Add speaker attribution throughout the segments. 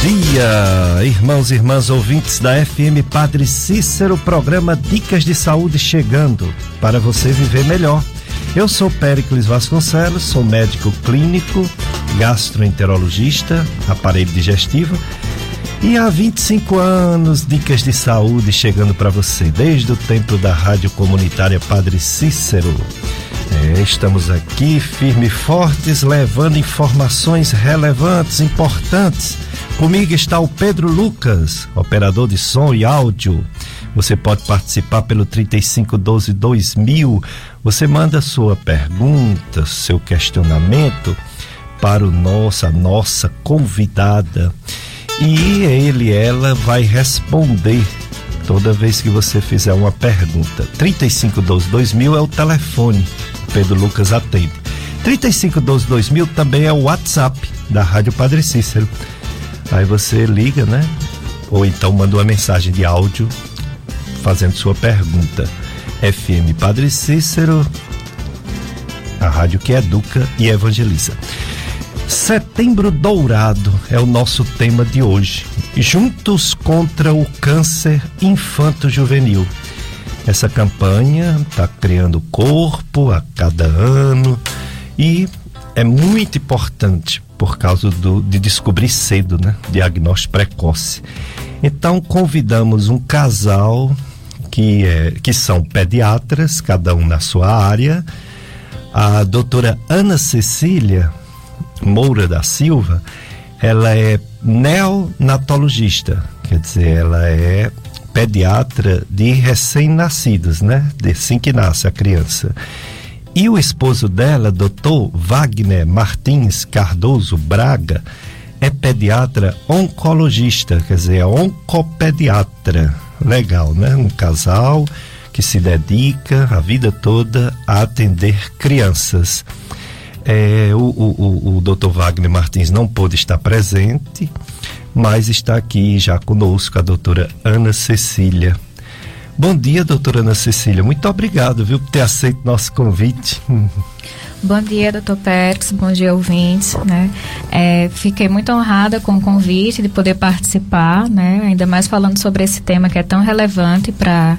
Speaker 1: dia, irmãos e irmãs ouvintes da FM Padre Cícero, programa Dicas de Saúde chegando para você viver melhor. Eu sou Péricles Vasconcelos, sou médico clínico, gastroenterologista, aparelho digestivo e há 25 anos dicas de saúde chegando para você, desde o tempo da Rádio Comunitária Padre Cícero. É, estamos aqui firme e fortes, levando informações relevantes, importantes Comigo está o Pedro Lucas, operador de som e áudio. Você pode participar pelo 3512 2000. Você manda sua pergunta, seu questionamento para o nossa nossa convidada e ele ela vai responder toda vez que você fizer uma pergunta. 3512 2000 é o telefone. Pedro Lucas atende. 3512 2000 também é o WhatsApp da Rádio Padre Cícero. Aí você liga, né? Ou então manda uma mensagem de áudio fazendo sua pergunta. FM Padre Cícero, a rádio que educa e evangeliza. Setembro Dourado é o nosso tema de hoje. Juntos contra o câncer infanto-juvenil. Essa campanha está criando corpo a cada ano e é muito importante por causa do, de descobrir cedo, né? Diagnóstico precoce. Então convidamos um casal que, é, que são pediatras, cada um na sua área, a doutora Ana Cecília Moura da Silva, ela é neonatologista, quer dizer, ela é pediatra de recém-nascidos, né? De assim que nasce a criança. E o esposo dela, doutor Wagner Martins Cardoso Braga, é pediatra oncologista, quer dizer, é oncopediatra. Legal, né? Um casal que se dedica a vida toda a atender crianças. É, o, o, o, o Wagner Martins não pôde estar presente, mas está aqui já conosco a doutora Ana Cecília Bom dia, doutora Ana Cecília. Muito obrigado, viu, por ter aceito nosso convite.
Speaker 2: Bom dia, doutor Pérez. Bom dia, ouvintes. Né? É, fiquei muito honrada com o convite de poder participar, né? ainda mais falando sobre esse tema que é tão relevante para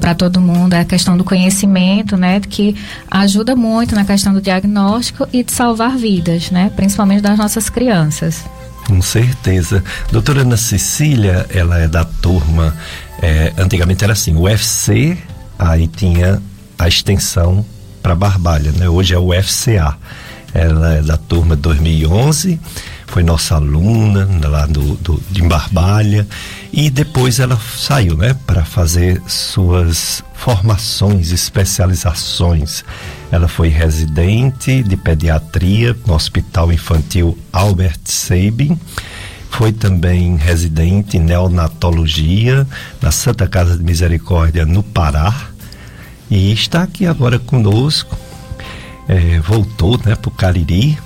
Speaker 2: para todo mundo, é a questão do conhecimento, né, que ajuda muito na questão do diagnóstico e de salvar vidas, né, principalmente das nossas crianças.
Speaker 1: Com certeza. Doutora Ana Cecília, ela é da turma é, antigamente era assim, UFC, aí tinha a extensão para Barbalha, né? Hoje é o UFCA. Ela é da turma 2011, foi nossa aluna lá do, do, de Barbalha e depois ela saiu, né, para fazer suas formações, especializações. Ela foi residente de pediatria no Hospital Infantil Albert Sabin foi também residente em neonatologia na Santa Casa de Misericórdia, no Pará. E está aqui agora conosco. É, voltou né, para o Cariri.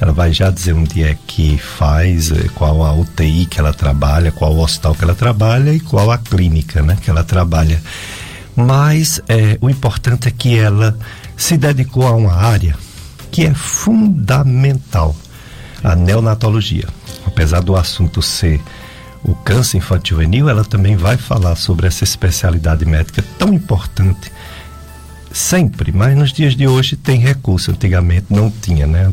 Speaker 1: Ela vai já dizer onde é que faz, qual a UTI que ela trabalha, qual o hospital que ela trabalha e qual a clínica né, que ela trabalha. Mas é, o importante é que ela se dedicou a uma área que é fundamental, a neonatologia apesar do assunto ser o câncer infantil juvenil, ela também vai falar sobre essa especialidade médica tão importante sempre, mas nos dias de hoje tem recurso, antigamente não tinha, né?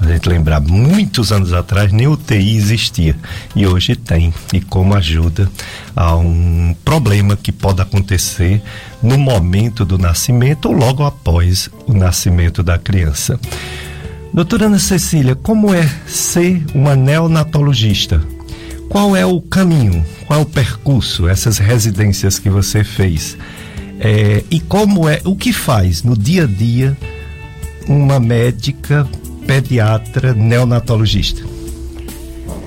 Speaker 1: A gente lembrar, muitos anos atrás nem UTI existia e hoje tem, e como ajuda a um problema que pode acontecer no momento do nascimento ou logo após o nascimento da criança. Doutora Ana Cecília, como é ser uma neonatologista? Qual é o caminho, qual é o percurso, essas residências que você fez? É, e como é, o que faz no dia a dia uma médica pediatra neonatologista?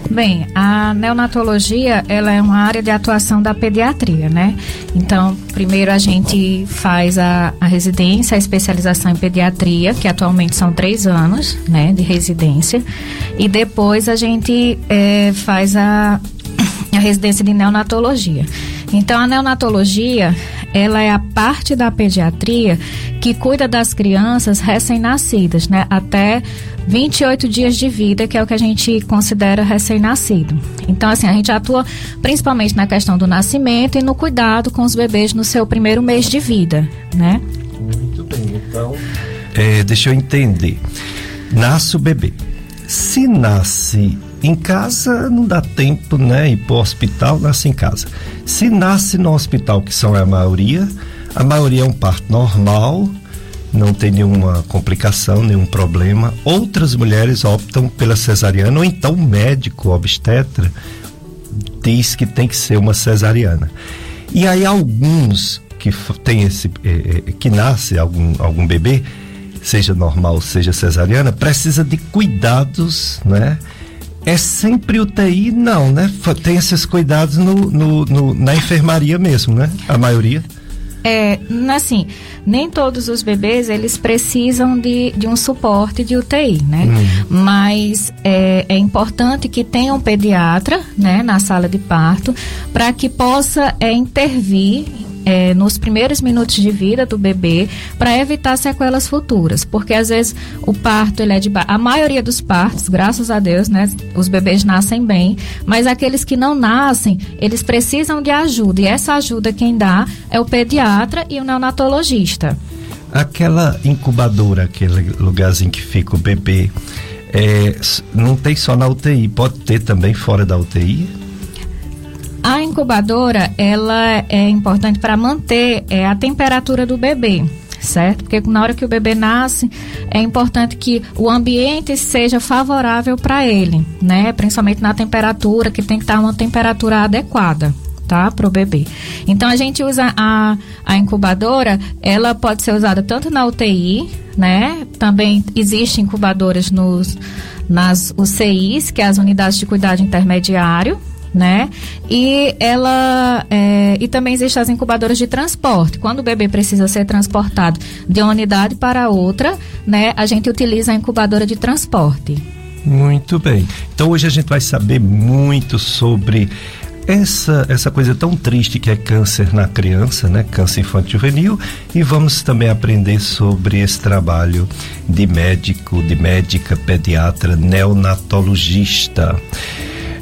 Speaker 2: Bem, a neonatologia ela é uma área de atuação da pediatria, né? Então, primeiro a gente faz a, a residência, a especialização em pediatria, que atualmente são três anos, né, de residência, e depois a gente é, faz a, a residência de neonatologia. Então, a neonatologia ela é a parte da pediatria que cuida das crianças recém-nascidas, né? Até 28 dias de vida, que é o que a gente considera recém-nascido. Então, assim, a gente atua principalmente na questão do nascimento e no cuidado com os bebês no seu primeiro mês de vida, né?
Speaker 1: Muito bem, então. É, deixa eu entender. Nasce o bebê. Se nasce em casa, não dá tempo, né? Ir para o hospital, nasce em casa. Se nasce no hospital, que são a maioria, a maioria é um parto normal, não tem nenhuma complicação, nenhum problema. Outras mulheres optam pela cesariana, ou então o médico obstetra diz que tem que ser uma cesariana. E aí alguns que tem esse eh, eh, que nasce algum algum bebê, seja normal, seja cesariana, precisa de cuidados, né? É sempre UTI? Não, né? Tem esses cuidados no, no, no na enfermaria mesmo, né? A maioria.
Speaker 2: É, assim, nem todos os bebês eles precisam de, de um suporte de UTI, né? Uhum. Mas é, é, importante que tenha um pediatra, né, na sala de parto, para que possa é, intervir é, nos primeiros minutos de vida do bebê para evitar sequelas futuras, porque às vezes o parto ele é de a maioria dos partos, graças a Deus, né, os bebês nascem bem, mas aqueles que não nascem, eles precisam de ajuda e essa ajuda quem dá é o pediatra e o neonatologista.
Speaker 1: Aquela incubadora, aquele lugarzinho que fica o bebê, é, não tem só na UTI, pode ter também fora da UTI?
Speaker 2: A incubadora, ela é importante para manter é, a temperatura do bebê certo? Porque na hora que o bebê nasce, é importante que o ambiente seja favorável para ele, né? Principalmente na temperatura, que tem que estar uma temperatura adequada, tá? Para o bebê. Então a gente usa a, a incubadora, ela pode ser usada tanto na UTI, né? Também existem incubadoras nos, nas UCIs, que é as unidades de cuidado intermediário, né? E ela é, e também existem as incubadoras de transporte. Quando o bebê precisa ser transportado de uma unidade para outra, né? A gente utiliza a incubadora de transporte.
Speaker 1: Muito bem. Então hoje a gente vai saber muito sobre essa, essa coisa tão triste que é câncer na criança, né? Câncer infantil juvenil e vamos também aprender sobre esse trabalho de médico, de médica, pediatra, neonatologista.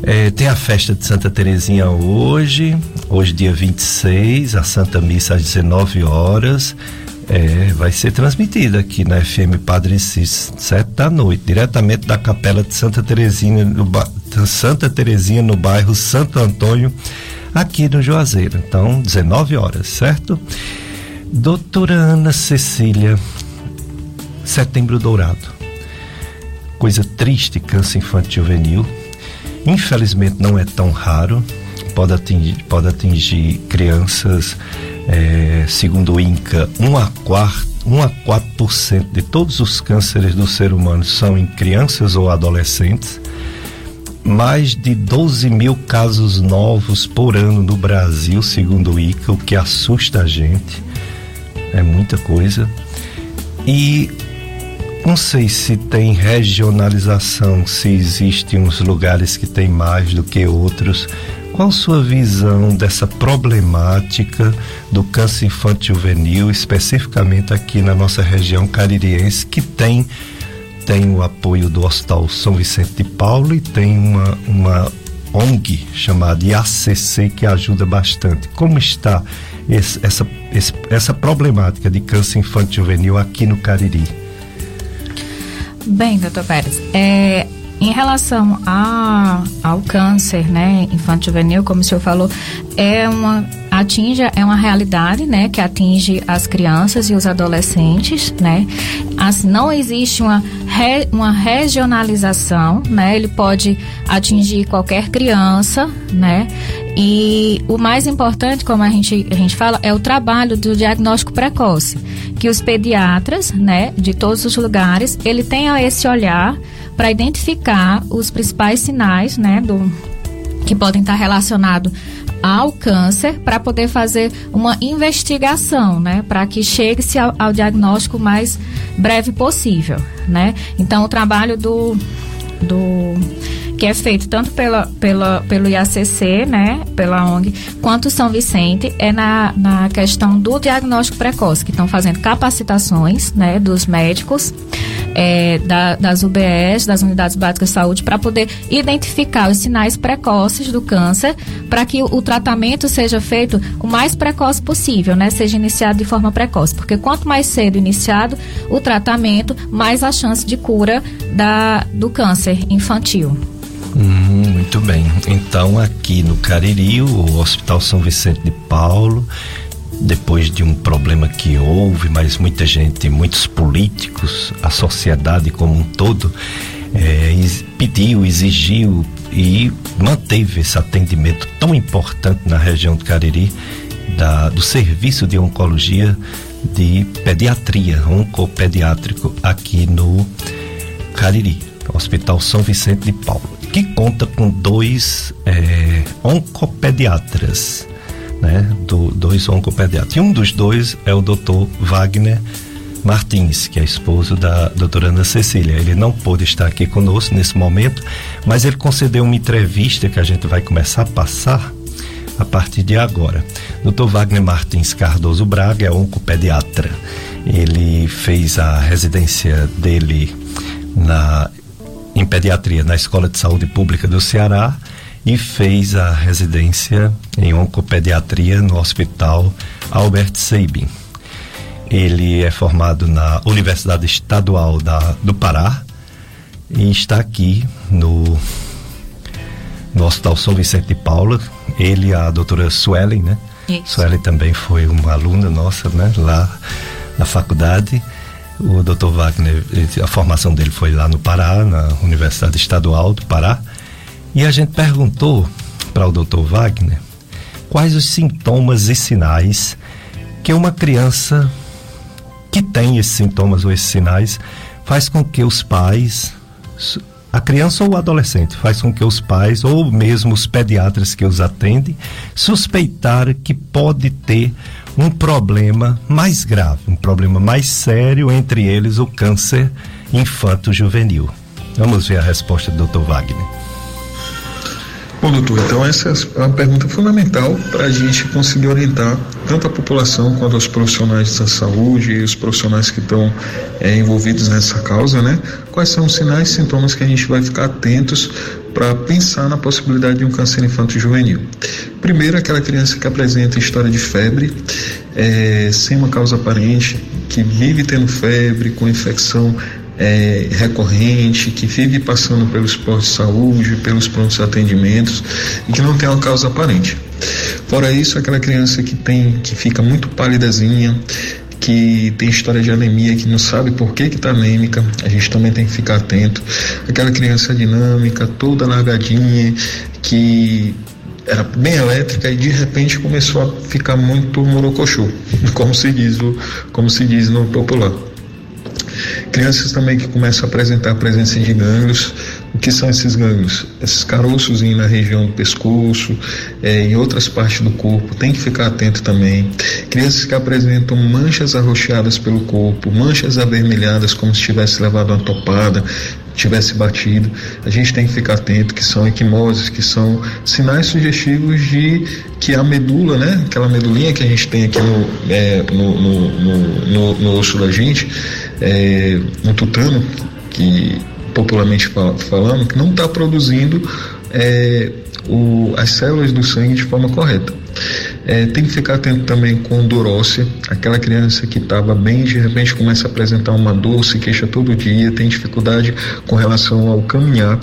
Speaker 1: É, tem a festa de Santa Terezinha hoje, hoje dia 26, a Santa Missa às 19 horas. É, vai ser transmitida aqui na FM Padre Cis, sete da noite, diretamente da Capela de Santa Terezinha, no, Santa Terezinha, no bairro Santo Antônio, aqui no Juazeiro. Então, 19 horas, certo? Doutora Ana Cecília, Setembro Dourado. Coisa triste, câncer infantil juvenil Infelizmente não é tão raro, pode atingir, pode atingir crianças, é, segundo o INCA, 1 a 4, 1 a 4% de todos os cânceres do ser humano são em crianças ou adolescentes. Mais de 12 mil casos novos por ano no Brasil, segundo o ICA, o que assusta a gente. É muita coisa. E não sei se tem regionalização, se existem uns lugares que tem mais do que outros. Qual sua visão dessa problemática do câncer infantil juvenil, especificamente aqui na nossa região caririense, que tem tem o apoio do Hospital São Vicente de Paulo e tem uma, uma ONG chamada IACC que ajuda bastante. Como está esse, essa, esse, essa problemática de câncer infantil juvenil aqui no Cariri?
Speaker 2: Bem, doutor Pérez, é, em relação a, ao câncer, né, infantil juvenil, como o senhor falou, é uma atinge é uma realidade, né, que atinge as crianças e os adolescentes, né? Assim, não existe uma re, uma regionalização, né? Ele pode atingir qualquer criança, né? E o mais importante, como a gente, a gente fala, é o trabalho do diagnóstico precoce, que os pediatras, né, de todos os lugares, ele tenha esse olhar para identificar os principais sinais, né, do que podem estar relacionados ao câncer para poder fazer uma investigação, né, para que chegue-se ao, ao, diagnóstico mais breve possível, né? Então o trabalho do do que é feito tanto pela, pela, pelo IACC, né, pela ONG, quanto São Vicente, é na, na questão do diagnóstico precoce, que estão fazendo capacitações, né, dos médicos, é, da, das UBS, das Unidades Básicas de Saúde, para poder identificar os sinais precoces do câncer, para que o, o tratamento seja feito o mais precoce possível, né, seja iniciado de forma precoce, porque quanto mais cedo iniciado o tratamento, mais a chance de cura da, do câncer infantil.
Speaker 1: Hum, muito bem. Então, aqui no Cariri, o Hospital São Vicente de Paulo, depois de um problema que houve, mas muita gente, muitos políticos, a sociedade como um todo, é, pediu, exigiu e manteve esse atendimento tão importante na região do Cariri, da, do serviço de oncologia de pediatria, oncopediátrico aqui no Cariri, Hospital São Vicente de Paulo que conta com dois é, oncopediatras, né? Do, dois oncopediatras. E um dos dois é o doutor Wagner Martins, que é esposo da doutora Ana Cecília. Ele não pôde estar aqui conosco nesse momento, mas ele concedeu uma entrevista que a gente vai começar a passar a partir de agora. Dr. Wagner Martins Cardoso Braga é oncopediatra. Ele fez a residência dele na em pediatria na Escola de Saúde Pública do Ceará e fez a residência em oncopediatria no Hospital Albert Sabin. Ele é formado na Universidade Estadual da, do Pará e está aqui no, no Hospital São Vicente de Paula. Ele e a doutora Suelen, né? Isso. Suelen também foi uma aluna nossa, né? Lá na faculdade. O Dr. Wagner, a formação dele foi lá no Pará, na Universidade Estadual do Pará, e a gente perguntou para o Dr. Wagner quais os sintomas e sinais que uma criança que tem esses sintomas ou esses sinais faz com que os pais, a criança ou o adolescente, faz com que os pais ou mesmo os pediatras que os atendem suspeitar que pode ter um problema mais grave, um problema mais sério, entre eles o câncer infanto-juvenil. Vamos ver a resposta do Dr. Wagner.
Speaker 3: Bom, doutor, então essa é uma pergunta fundamental para a gente conseguir orientar tanto a população quanto os profissionais da saúde e os profissionais que estão é, envolvidos nessa causa, né? Quais são os sinais e sintomas que a gente vai ficar atentos para pensar na possibilidade de um câncer infanto-juvenil. Primeiro, aquela criança que apresenta história de febre, é, sem uma causa aparente, que vive tendo febre, com infecção é, recorrente, que vive passando pelos postos de saúde, pelos prontos atendimentos e que não tem uma causa aparente. Fora isso, aquela criança que tem, que fica muito pálidazinha, que tem história de anemia, que não sabe por que está anêmica, a gente também tem que ficar atento. Aquela criança dinâmica, toda largadinha, que era bem elétrica e de repente começou a ficar muito morocochô, como se diz, como se diz no popular. Crianças também que começam a apresentar a presença de gânglios. O que são esses gânglios? Esses caroços na região do pescoço, é, em outras partes do corpo, tem que ficar atento também. Crianças que apresentam manchas arroxeadas pelo corpo, manchas avermelhadas como se tivesse levado uma topada, tivesse batido, a gente tem que ficar atento que são equimoses, que são sinais sugestivos de que a medula, né, aquela medulinha que a gente tem aqui no, é, no, no, no, no, osso da gente, é, no tutano, que popularmente falando, que não está produzindo é, o, as células do sangue de forma correta. É, tem que ficar atento também com dor óssea. Aquela criança que estava bem, de repente começa a apresentar uma dor, se queixa todo dia, tem dificuldade com relação ao caminhar.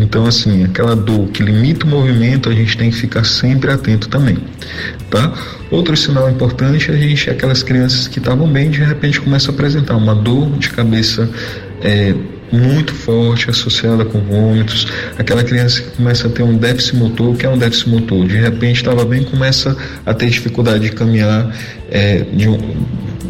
Speaker 3: Então, assim, aquela dor que limita o movimento, a gente tem que ficar sempre atento também, tá? Outro sinal importante, a gente, aquelas crianças que estavam bem, de repente começa a apresentar uma dor de cabeça é, muito forte associada com vômitos, aquela criança que começa a ter um déficit motor, que é um déficit motor? De repente estava bem, começa a ter dificuldade de caminhar é, de um,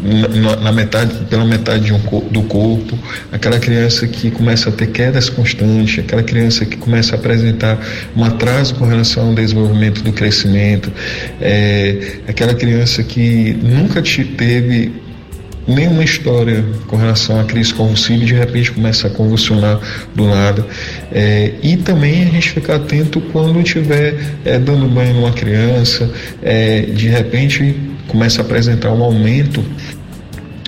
Speaker 3: na, na, metade, pela metade um, do corpo, aquela criança que começa a ter quedas constantes, aquela criança que começa a apresentar um atraso com relação ao desenvolvimento do crescimento, é, aquela criança que nunca te teve nenhuma história com relação à crise convulsiva e de repente começa a convulsionar do nada. É, e também a gente ficar atento quando estiver é, dando banho numa criança, é, de repente começa a apresentar um aumento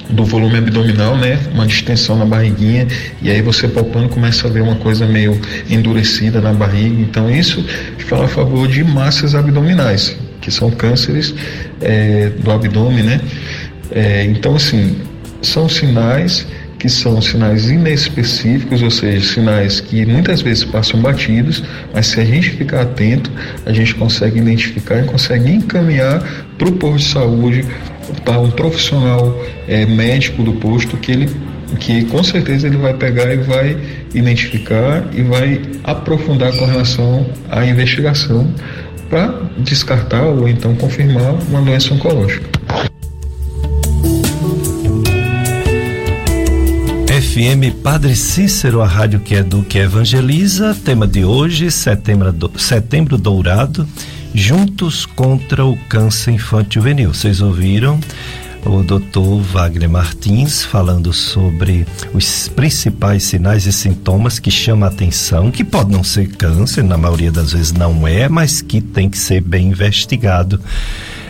Speaker 3: do volume abdominal, né? Uma distensão na barriguinha e aí você palpando começa a ver uma coisa meio endurecida na barriga. Então isso fala a favor de massas abdominais, que são cânceres é, do abdômen, né? É, então, assim, são sinais que são sinais inespecíficos, ou seja, sinais que muitas vezes passam batidos, mas se a gente ficar atento, a gente consegue identificar e consegue encaminhar para o posto de saúde, para um profissional é, médico do posto que ele que com certeza ele vai pegar e vai identificar e vai aprofundar com relação à investigação para descartar ou então confirmar uma doença oncológica.
Speaker 1: FM Padre Cícero, a rádio que educa e evangeliza. Tema de hoje, setembro, setembro dourado, juntos contra o câncer infantil juvenil. Vocês ouviram o doutor Wagner Martins falando sobre os principais sinais e sintomas que chamam a atenção, que pode não ser câncer, na maioria das vezes não é, mas que tem que ser bem investigado.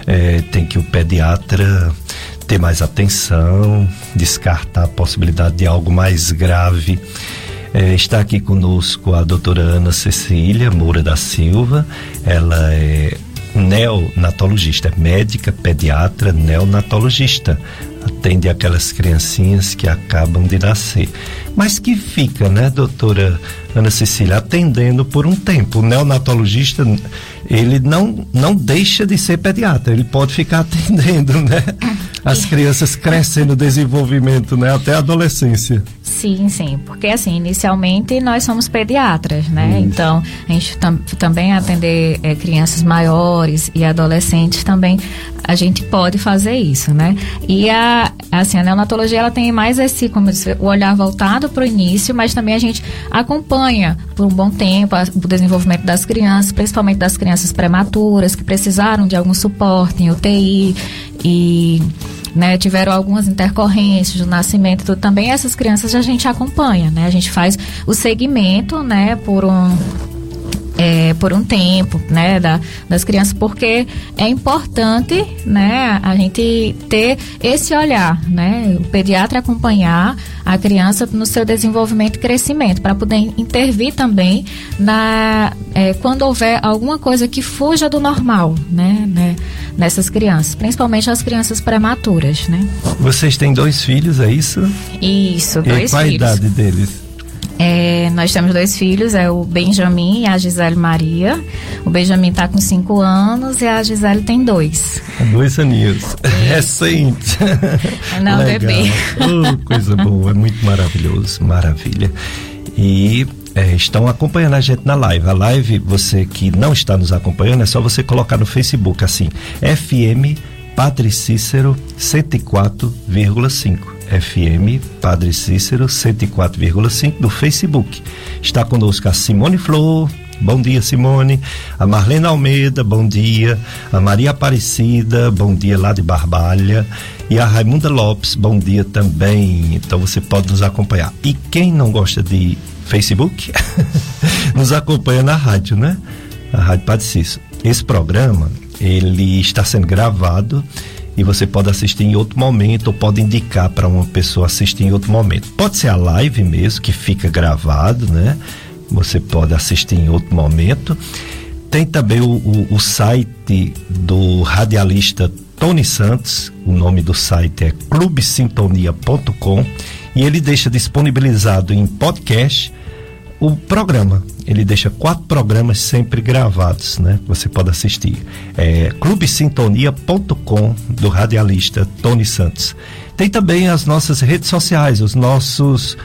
Speaker 1: É, tem que o pediatra ter mais atenção, descartar a possibilidade de algo mais grave. É, está aqui conosco a doutora Ana Cecília Moura da Silva, ela é neonatologista, médica, pediatra, neonatologista. Atende aquelas criancinhas que acabam de nascer. Mas que fica, né, doutora Ana Cecília, atendendo por um tempo. O neonatologista, ele não, não deixa de ser pediatra, ele pode ficar atendendo, né? As crianças crescem no desenvolvimento, né? Até a adolescência.
Speaker 2: Sim, sim, porque assim, inicialmente nós somos pediatras, né? Isso. Então, a gente tam, também atender é, crianças maiores e adolescentes também, a gente pode fazer isso, né? E a, assim, a neonatologia, ela tem mais esse, como eu disse, o olhar voltado para o início, mas também a gente acompanha por um bom tempo a, o desenvolvimento das crianças, principalmente das crianças prematuras, que precisaram de algum suporte em UTI e né, tiveram algumas intercorrências do nascimento, tudo, também essas crianças a gente acompanha, né? A gente faz o segmento, né, por um é, por um tempo, né, da, das crianças, porque é importante, né, a gente ter esse olhar, né, o pediatra acompanhar a criança no seu desenvolvimento e crescimento, para poder intervir também na é, quando houver alguma coisa que fuja do normal, né, né, nessas crianças, principalmente as crianças prematuras, né.
Speaker 1: Vocês têm dois filhos, é isso?
Speaker 2: Isso, dois
Speaker 1: e qual
Speaker 2: filhos.
Speaker 1: a idade deles?
Speaker 2: É, nós temos dois filhos, é o Benjamin e a Gisele Maria. O Benjamin está com cinco anos e a Gisele tem dois.
Speaker 1: Dois aninhos. É. Recente.
Speaker 2: Não, bebê.
Speaker 1: Oh, coisa boa, é muito maravilhoso, maravilha. E é, estão acompanhando a gente na live. A live, você que não está nos acompanhando, é só você colocar no Facebook assim, FM Padre Cícero 104,5. FM Padre Cícero 104,5 do Facebook. Está conosco a Simone Flor. Bom dia, Simone. A Marlene Almeida, bom dia. A Maria Aparecida, bom dia lá de Barbalha. E a Raimunda Lopes, bom dia também. Então você pode nos acompanhar. E quem não gosta de Facebook, nos acompanha na rádio, né? A Rádio Padre Cícero. Esse programa, ele está sendo gravado e você pode assistir em outro momento ou pode indicar para uma pessoa assistir em outro momento. Pode ser a live mesmo, que fica gravado, né? Você pode assistir em outro momento. Tem também o, o, o site do radialista Tony Santos, o nome do site é clubesintonia.com e ele deixa disponibilizado em podcast o programa. Ele deixa quatro programas sempre gravados, né? Você pode assistir. É clubesintonia.com do radialista Tony Santos. Tem também as nossas redes sociais, os nossos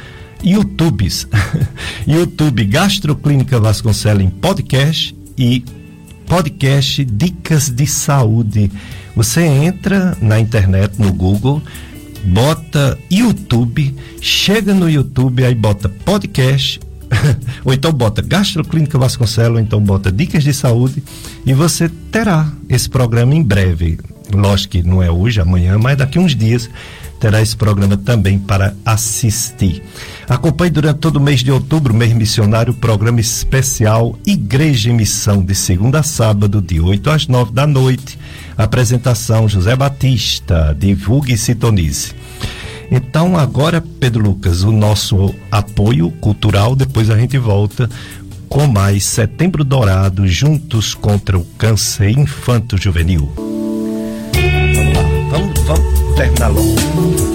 Speaker 1: YouTubes. YouTube Gastroclínica Vasconcelos em podcast e podcast Dicas de Saúde. Você entra na internet, no Google, bota YouTube, chega no YouTube, aí bota podcast ou então bota Gastroclínica Vasconcelos, ou então bota Dicas de Saúde e você terá esse programa em breve. Lógico que não é hoje, amanhã, mas daqui uns dias terá esse programa também para assistir. Acompanhe durante todo o mês de outubro, mês missionário, o programa especial Igreja em Missão, de segunda a sábado, de 8 às 9 da noite. Apresentação José Batista, divulgue e sintonize. Então, agora, Pedro Lucas, o nosso apoio cultural, depois a gente volta com mais Setembro Dourado, juntos contra o câncer infanto-juvenil. Vamos lá, vamos, vamos terminar logo.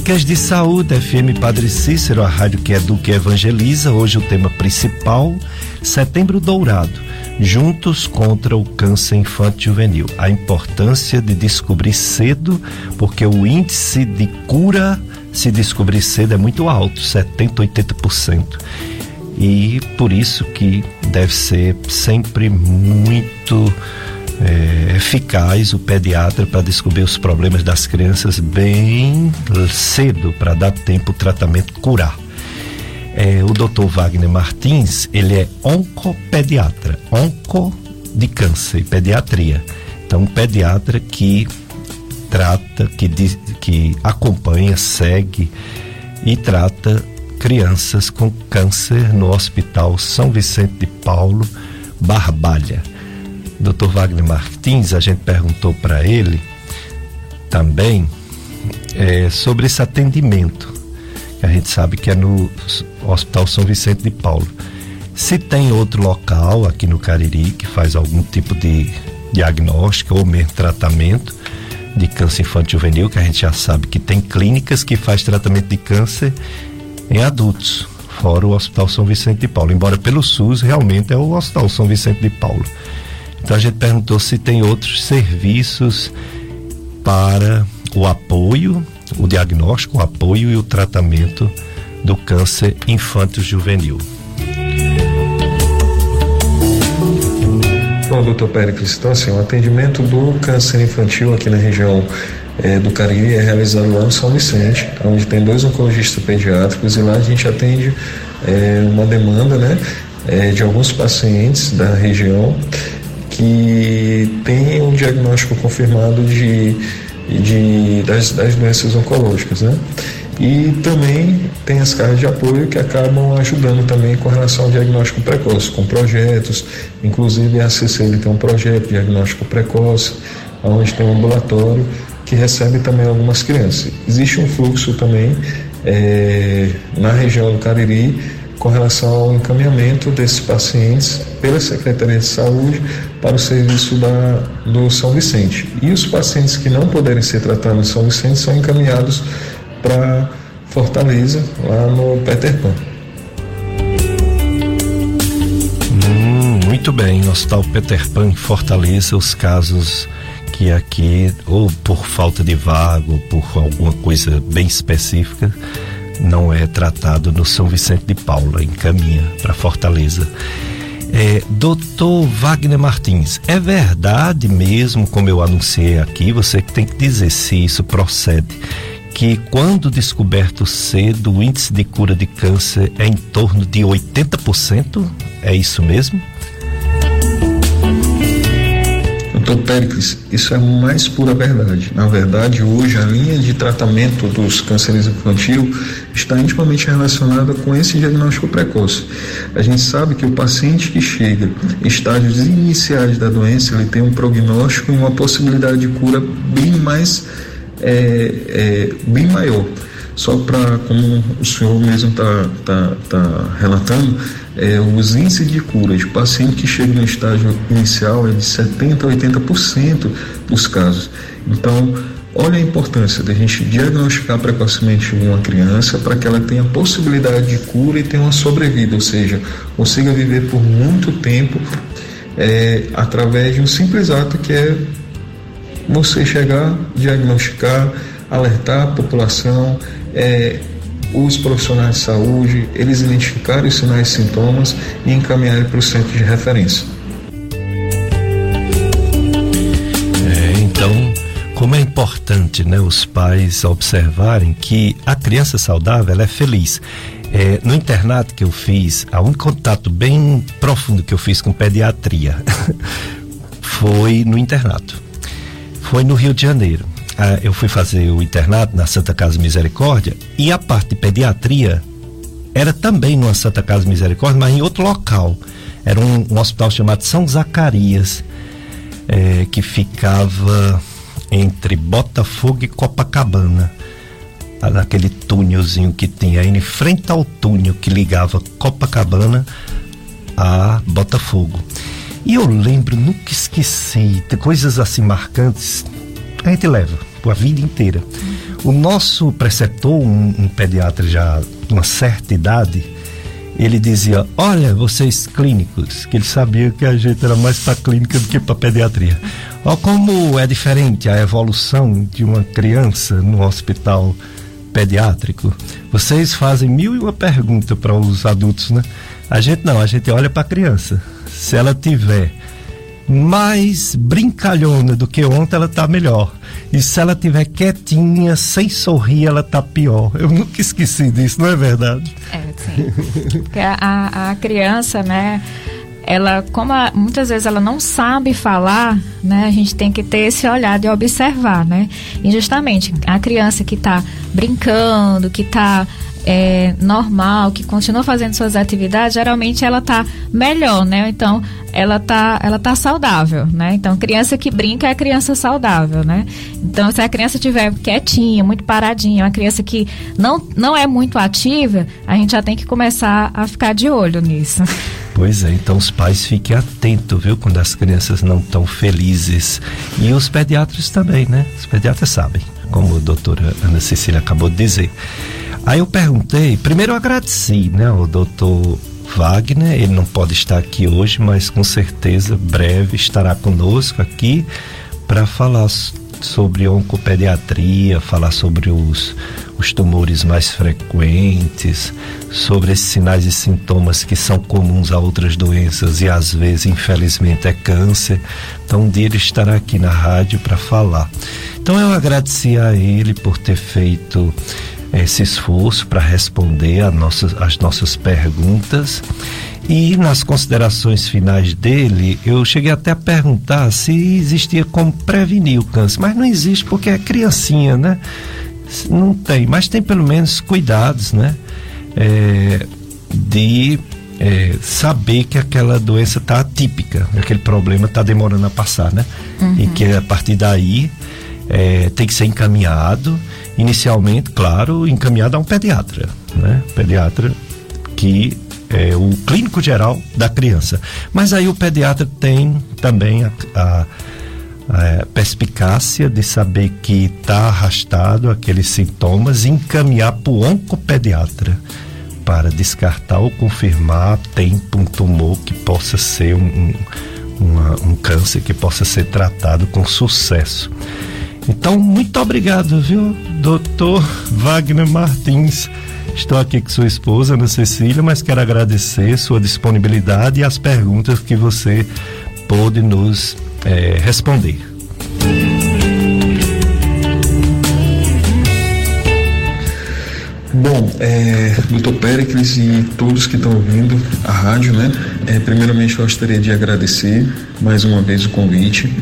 Speaker 1: Dicas de Saúde, FM Padre Cícero, a rádio que educa e evangeliza. Hoje o tema principal, Setembro Dourado Juntos contra o Câncer Infantil Juvenil. A importância de descobrir cedo, porque o índice de cura, se descobrir cedo, é muito alto 70, 80%. E por isso que deve ser sempre muito é, eficaz o pediatra para descobrir os problemas das crianças bem cedo, para dar tempo o tratamento curar é, o Dr. Wagner Martins, ele é oncopediatra, onco de câncer e pediatria. Então, um pediatra que trata, que, que acompanha, segue e trata crianças com câncer no Hospital São Vicente de Paulo, Barbalha. Dr. Wagner Martins, a gente perguntou para ele também é, sobre esse atendimento que a gente sabe que é no Hospital São Vicente de Paulo. Se tem outro local aqui no Cariri que faz algum tipo de diagnóstico ou mesmo tratamento de câncer infantil juvenil, que a gente já sabe que tem clínicas que faz tratamento de câncer em adultos, fora o Hospital São Vicente de Paulo. Embora pelo SUS realmente é o Hospital São Vicente de Paulo. Então a gente perguntou se tem outros serviços para o apoio o diagnóstico, o apoio e o tratamento do câncer infanto-juvenil.
Speaker 3: Bom, doutor Péricles, então assim, o atendimento do câncer infantil aqui na região é, do Cariri é realizado lá no São Vicente, onde tem dois oncologistas pediátricos e lá a gente atende é, uma demanda, né, é, de alguns pacientes da região que têm um diagnóstico confirmado de de, das, das doenças oncológicas, né? E também tem as cargas de apoio que acabam ajudando também com relação ao diagnóstico precoce, com projetos, inclusive a CCL tem um projeto de diagnóstico precoce, onde tem um ambulatório que recebe também algumas crianças. Existe um fluxo também é, na região do Cariri com relação ao encaminhamento desses pacientes pela Secretaria de Saúde para o serviço da, do São Vicente. E os pacientes que não puderem ser tratados no São Vicente são encaminhados para Fortaleza, lá no Peter Pan.
Speaker 1: Hum, muito bem, Hospital Peter Pan em Fortaleza, os casos que aqui, ou por falta de vaga, ou por alguma coisa bem específica, não é tratado no São Vicente de Paula, encaminha para Fortaleza. É, doutor Wagner Martins, é verdade mesmo, como eu anunciei aqui, você que tem que dizer se isso procede, que quando descoberto cedo, o índice de cura de câncer é em torno de 80%? É isso mesmo?
Speaker 3: Doutor Péricles, isso é mais pura verdade. Na verdade, hoje a linha de tratamento dos cânceres infantil está intimamente relacionada com esse diagnóstico precoce. A gente sabe que o paciente que chega em estágios iniciais da doença, ele tem um prognóstico e uma possibilidade de cura bem mais, é, é, bem maior. Só para, como o senhor mesmo está tá, tá relatando, é, os índices de cura de paciente que chega no estágio inicial é de 70% a 80% dos casos. Então, olha a importância da gente diagnosticar precocemente uma criança para que ela tenha possibilidade de cura e tenha uma sobrevida, ou seja, consiga viver por muito tempo é, através de um simples ato que é você chegar, diagnosticar, alertar a população, é, os profissionais de saúde, eles identificarem os sinais e sintomas e encaminharem para o centro de referência.
Speaker 1: É, então, como é importante né, os pais observarem que a criança saudável ela é feliz. É, no internato que eu fiz, há um contato bem profundo que eu fiz com pediatria. foi no internato. Foi no Rio de Janeiro. Ah, eu fui fazer o internato na Santa Casa Misericórdia e a parte de pediatria era também numa Santa Casa Misericórdia, mas em outro local. Era um, um hospital chamado São Zacarias, é, que ficava entre Botafogo e Copacabana. Naquele túnelzinho que tinha em frente ao túnel que ligava Copacabana a Botafogo. E eu lembro, nunca esqueci, coisas assim marcantes, a gente leva a vida inteira. O nosso preceptor, um, um pediatra já de uma certa idade, ele dizia: Olha, vocês clínicos, que ele sabia que a gente era mais para clínica do que para pediatria. Olha como é diferente a evolução de uma criança no hospital pediátrico. Vocês fazem mil e uma pergunta para os adultos, né? A gente não, a gente olha para a criança. Se ela tiver mais brincalhona do que ontem, ela tá melhor. E se ela tiver quietinha, sem sorrir, ela tá pior. Eu nunca esqueci disso, não é verdade?
Speaker 2: É, sim. Porque a, a criança, né? ela, como a, muitas vezes ela não sabe falar, né? A gente tem que ter esse olhar de observar, né? E justamente a criança que está brincando, que está é, normal, que continua fazendo suas atividades, geralmente ela tá melhor, né? Então, ela tá, ela tá saudável, né? Então, criança que brinca é criança saudável, né? Então, se a criança estiver quietinha, muito paradinha, uma criança que não, não é muito ativa, a gente já tem que começar a ficar de olho nisso.
Speaker 1: Pois é, então os pais fiquem atentos, viu, quando as crianças não estão felizes. E os pediatras também, né? Os pediatras sabem, como a doutora Ana Cecília acabou de dizer. Aí eu perguntei, primeiro eu agradeci, né, ao doutor Wagner, ele não pode estar aqui hoje, mas com certeza breve estará conosco aqui para falar sobre oncopediatria, falar sobre os, os tumores mais frequentes, sobre esses sinais e sintomas que são comuns a outras doenças e às vezes, infelizmente, é câncer. Então, um dia ele estará aqui na rádio para falar. Então, eu agradeci a ele por ter feito esse esforço para responder a nossas, as nossas perguntas. E nas considerações finais dele, eu cheguei até a perguntar se existia como prevenir o câncer, mas não existe porque é criancinha, né? Não tem, mas tem pelo menos cuidados, né? É, de é, saber que aquela doença está atípica, aquele problema está demorando a passar, né? Uhum. E que a partir daí é, tem que ser encaminhado inicialmente, claro, encaminhado a um pediatra, né? Pediatra que é o clínico geral da criança. Mas aí o pediatra tem também a, a, a perspicácia de saber que está arrastado aqueles sintomas e encaminhar para o oncopediatra para descartar ou confirmar tempo um tumor que possa ser um, um, uma, um câncer que possa ser tratado com sucesso. Então, muito obrigado, viu, doutor Wagner Martins. Estou aqui com sua esposa, Ana Cecília, mas quero agradecer sua disponibilidade e as perguntas que você pôde nos é, responder.
Speaker 3: Bom, é, doutor Péricles e todos que estão ouvindo a rádio, né? É, primeiramente eu gostaria de agradecer mais uma vez o convite.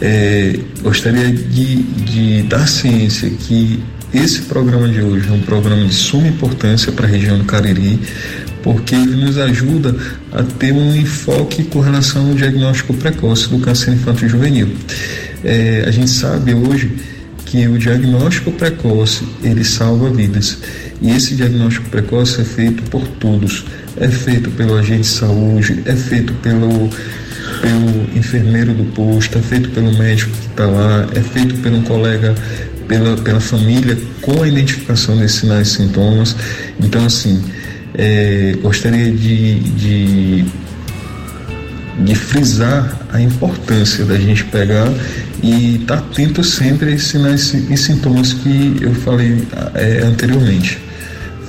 Speaker 3: É, gostaria de, de dar ciência que esse programa de hoje é um programa de suma importância para a região do Cariri, porque ele nos ajuda a ter um enfoque com relação ao diagnóstico precoce do câncer infantil juvenil. É, a gente sabe hoje que o diagnóstico precoce ele salva vidas e esse diagnóstico precoce é feito por todos, é feito pelo agente de saúde, é feito pelo pelo enfermeiro do posto, é feito pelo médico que está lá, é feito pelo colega, pela, pela família, com a identificação desses sinais e sintomas. Então, assim, é, gostaria de, de, de, frisar a importância da gente pegar e estar tá atento sempre a esses sinais e sintomas que eu falei é, anteriormente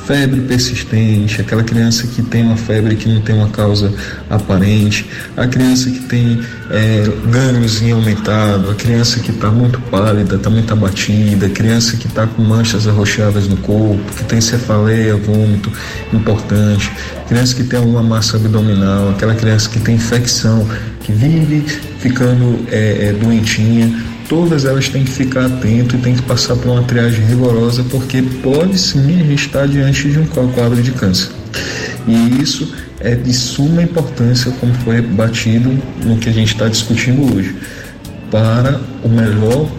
Speaker 3: febre persistente, aquela criança que tem uma febre que não tem uma causa aparente, a criança que tem é, gângliozinho aumentado, a criança que está muito pálida, está batida, a criança que está com manchas arroxadas no corpo, que tem cefaleia, vômito importante, criança que tem alguma massa abdominal, aquela criança que tem infecção, que vive ficando é, é, doentinha, todas elas têm que ficar atento e têm que passar por uma triagem rigorosa, porque pode sim a gente estar diante de um quadro de câncer. E isso é de suma importância, como foi batido no que a gente está discutindo hoje, para o melhor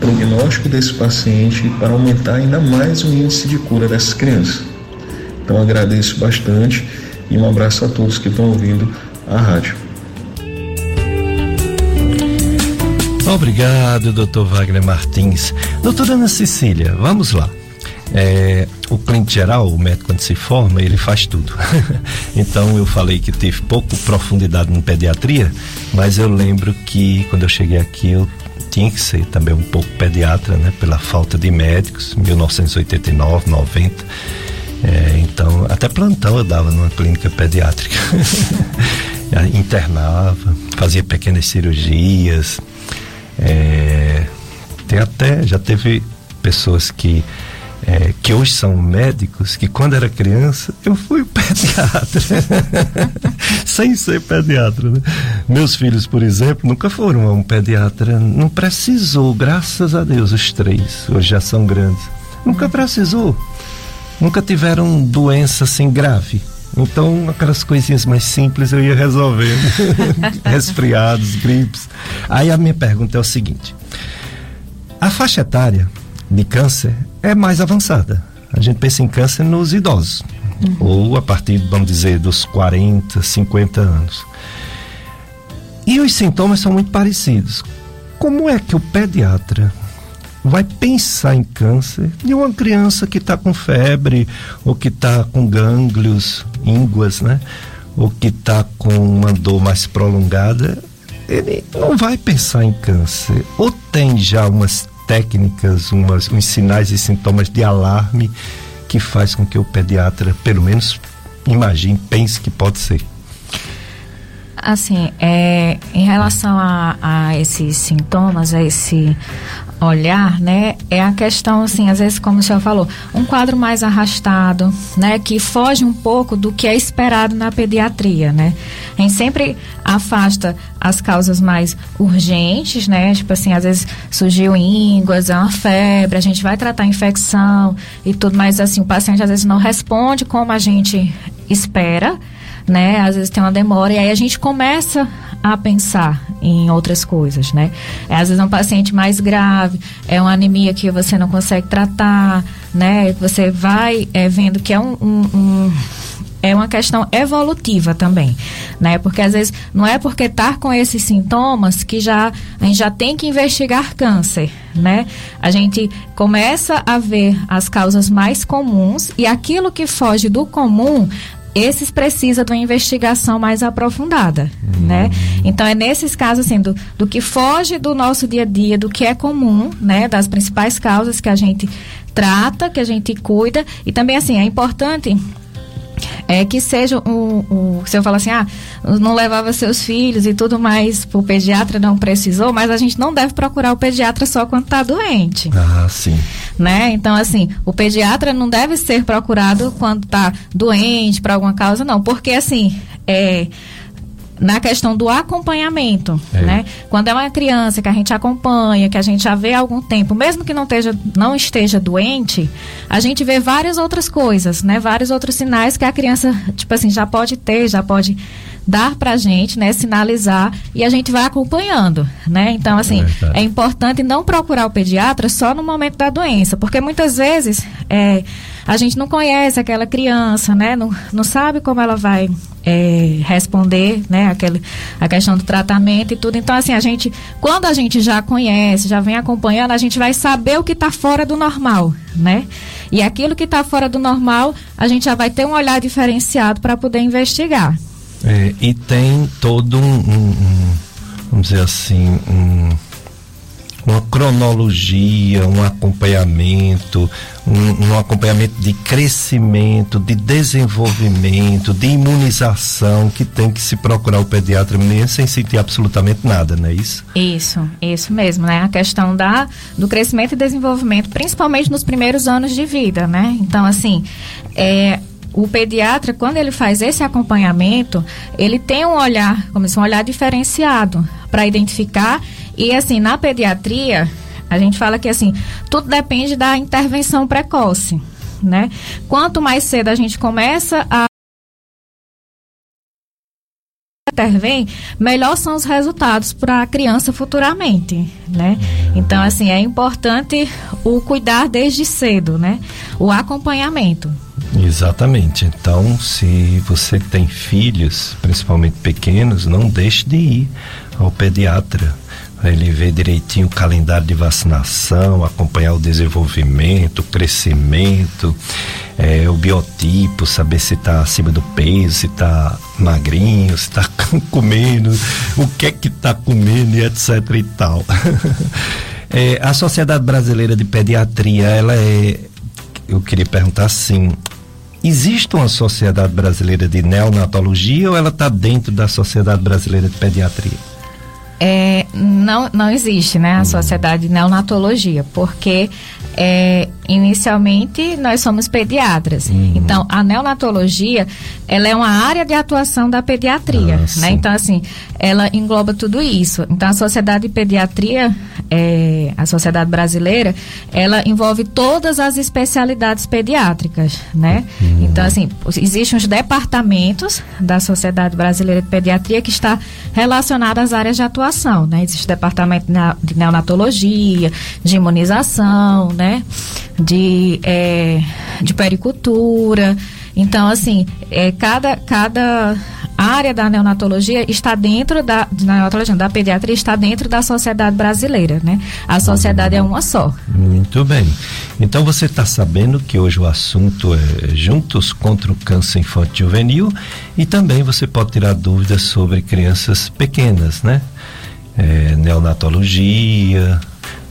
Speaker 3: prognóstico desse paciente e para aumentar ainda mais o índice de cura dessas crianças. Então agradeço bastante e um abraço a todos que estão ouvindo a rádio.
Speaker 1: Obrigado, doutor Wagner Martins. Doutora Ana Cecília, vamos lá. É, o cliente geral, o médico quando se forma, ele faz tudo. então eu falei que teve pouco profundidade em pediatria, mas eu lembro que quando eu cheguei aqui eu tinha que ser também um pouco pediatra, né? Pela falta de médicos, 1989, 90. É, então, até plantão eu dava numa clínica pediátrica. Internava, fazia pequenas cirurgias. É, tem até, já teve pessoas que é, que hoje são médicos, que quando era criança eu fui pediatra, sem ser pediatra. Né? Meus filhos, por exemplo, nunca foram a um pediatra, não precisou, graças a Deus, os três, hoje já são grandes. Nunca precisou, nunca tiveram doença assim grave. Então, aquelas coisinhas mais simples eu ia resolvendo. Resfriados, gripes. Aí a minha pergunta é o seguinte: a faixa etária de câncer é mais avançada. A gente pensa em câncer nos idosos, uhum. ou a partir, vamos dizer, dos 40, 50 anos. E os sintomas são muito parecidos. Como é que o pediatra vai pensar em câncer de uma criança que está com febre, ou que está com gânglios, ínguas, né? Ou que está com uma dor mais prolongada? Ele não vai pensar em câncer. Ou tem já umas técnicas, umas, uns sinais e sintomas de alarme que faz com que o pediatra, pelo menos, imagine, pense que pode ser.
Speaker 2: Assim, é, em relação a, a esses sintomas, a esse olhar, né, é a questão, assim, às vezes, como o senhor falou, um quadro mais arrastado, né, que foge um pouco do que é esperado na pediatria, né. A gente sempre afasta as causas mais urgentes, né, tipo assim, às vezes surgiu ínguas, é uma febre, a gente vai tratar a infecção e tudo, mas assim, o paciente às vezes não responde como a gente espera, né, às vezes tem uma demora e aí a gente começa a pensar em outras coisas, né? É, às vezes é um paciente mais grave, é uma anemia que você não consegue tratar, né? Você vai é, vendo que é um, um, um é uma questão evolutiva também, né? Porque às vezes não é porque tá com esses sintomas que já a gente já tem que investigar câncer, né? A gente começa a ver as causas mais comuns e aquilo que foge do comum esses precisam de uma investigação mais aprofundada, uhum. né? Então é nesses casos assim do, do que foge do nosso dia a dia, do que é comum, né? Das principais causas que a gente trata, que a gente cuida e também assim é importante é que seja um, um se eu falar assim, ah, não levava seus filhos e tudo mais, o pediatra não precisou, mas a gente não deve procurar o pediatra só quando está doente.
Speaker 1: Ah, sim.
Speaker 2: Né? Então, assim, o pediatra não deve ser procurado quando está doente, por alguma causa, não, porque assim, é na questão do acompanhamento, é. né? Quando é uma criança que a gente acompanha, que a gente já vê há algum tempo, mesmo que não esteja, não esteja doente, a gente vê várias outras coisas, né? Vários outros sinais que a criança, tipo assim, já pode ter, já pode dar pra gente, né, sinalizar e a gente vai acompanhando, né? Então, assim, é, é importante não procurar o pediatra só no momento da doença, porque muitas vezes é, a gente não conhece aquela criança, né? Não, não sabe como ela vai é, responder, né? Aquele, a questão do tratamento e tudo. Então, assim, a gente, quando a gente já conhece, já vem acompanhando, a gente vai saber o que está fora do normal, né? E aquilo que está fora do normal, a gente já vai ter um olhar diferenciado para poder investigar.
Speaker 1: É, e tem todo um, um, um, vamos dizer assim, um uma cronologia, um acompanhamento, um, um, acompanhamento de crescimento, de desenvolvimento, de imunização que tem que se procurar o pediatra mesmo sem sentir absolutamente nada, não é isso?
Speaker 2: Isso, isso mesmo, né? A questão da, do crescimento e desenvolvimento, principalmente nos primeiros anos de vida, né? Então, assim, é, o pediatra, quando ele faz esse acompanhamento, ele tem um olhar, como se um olhar diferenciado para identificar e assim, na pediatria, a gente fala que assim, tudo depende da intervenção precoce, né? Quanto mais cedo a gente começa a intervém, melhor são os resultados para a criança futuramente, né? Então, assim, é importante o cuidar desde cedo, né? O acompanhamento.
Speaker 1: Exatamente. Então, se você tem filhos, principalmente pequenos, não deixe de ir ao pediatra ele ver direitinho o calendário de vacinação, acompanhar o desenvolvimento, o crescimento, é, o biotipo, saber se está acima do peso, se está magrinho, se está comendo, o que é que está comendo etc e tal. é, a Sociedade Brasileira de Pediatria, ela é, eu queria perguntar assim, existe uma Sociedade Brasileira de Neonatologia ou ela está dentro da Sociedade Brasileira de Pediatria?
Speaker 2: É, não, não existe né, a. Sociedade de Neonatologia, porque é, inicialmente nós somos pediatras. Uhum. Então, a neonatologia, ela é uma área de atuação da pediatria, ah, né? Então, assim, ela engloba tudo isso. Então, a Sociedade de Pediatria, é, a Sociedade Brasileira, ela envolve todas as especialidades pediátricas, né? Uhum. Então, assim, existem os departamentos da Sociedade Brasileira de Pediatria que está relacionado às áreas de atuação, né? Existe o departamento de neonatologia, de imunização, né? né? De, é, de pericultura. Então, assim, é, cada, cada área da neonatologia está dentro da, neonatologia, da pediatria está dentro da sociedade brasileira, né? A sociedade é uma só.
Speaker 1: Muito bem. Então você está sabendo que hoje o assunto é Juntos contra o Câncer Infantil Juvenil e também você pode tirar dúvidas sobre crianças pequenas, né? É, neonatologia,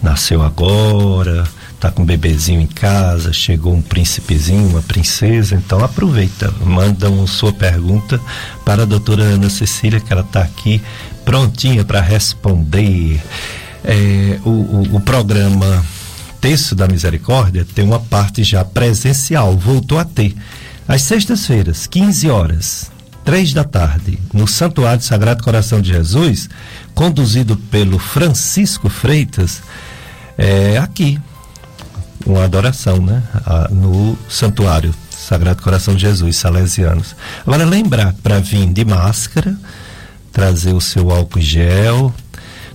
Speaker 1: nasceu agora, tá com um bebezinho em casa, chegou um príncipezinho, uma princesa, então aproveita, mandam sua pergunta para a doutora Ana Cecília, que ela está aqui prontinha para responder. É, o, o, o programa Terço da Misericórdia tem uma parte já presencial, voltou a ter. Às sextas-feiras, 15 horas, três da tarde, no Santuário Sagrado Coração de Jesus, conduzido pelo Francisco Freitas, é, aqui uma adoração, né? no santuário Sagrado Coração de Jesus, Salesianos. Agora lembrar para vir de máscara, trazer o seu álcool gel,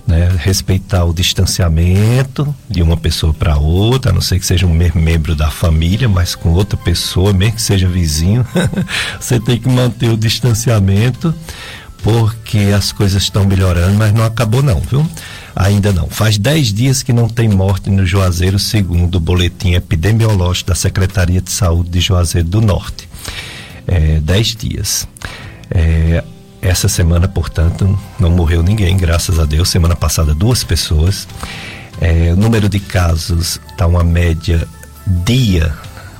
Speaker 1: né? respeitar o distanciamento de uma pessoa para outra, a não ser que seja um membro da família, mas com outra pessoa, mesmo que seja vizinho, você tem que manter o distanciamento, porque as coisas estão melhorando, mas não acabou não, viu? Ainda não. Faz 10 dias que não tem morte no Juazeiro, segundo o boletim epidemiológico da Secretaria de Saúde de Juazeiro do Norte. 10 é, dias. É, essa semana, portanto, não morreu ninguém, graças a Deus. Semana passada, duas pessoas. É, o número de casos está uma média dia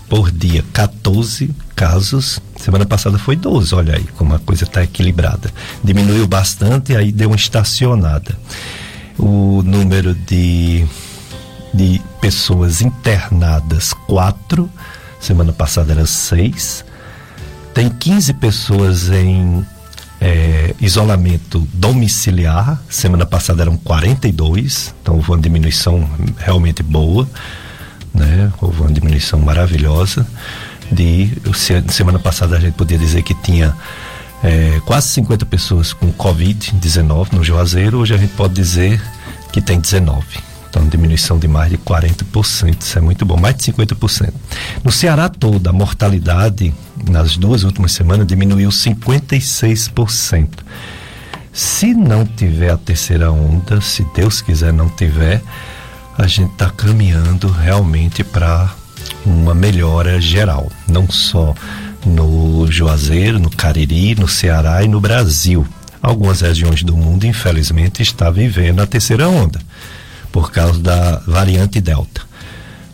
Speaker 1: por dia, 14 casos. Semana passada foi 12, olha aí como a coisa está equilibrada. Diminuiu bastante, aí deu uma estacionada o número de, de pessoas internadas, quatro. Semana passada era seis. Tem 15 pessoas em é, isolamento domiciliar. Semana passada eram 42. Então houve uma diminuição realmente boa. Né? Houve uma diminuição maravilhosa. De, semana passada a gente podia dizer que tinha é, quase 50 pessoas com Covid-19 no Juazeiro, hoje a gente pode dizer que tem 19. Então, diminuição de mais de 40%. Isso é muito bom, mais de 50%. No Ceará todo, a mortalidade nas duas últimas semanas diminuiu 56%. Se não tiver a terceira onda, se Deus quiser não tiver, a gente está caminhando realmente para uma melhora geral, não só no Juazeiro, no Cariri, no Ceará e no Brasil. Algumas regiões do mundo, infelizmente, estão vivendo a terceira onda por causa da variante Delta.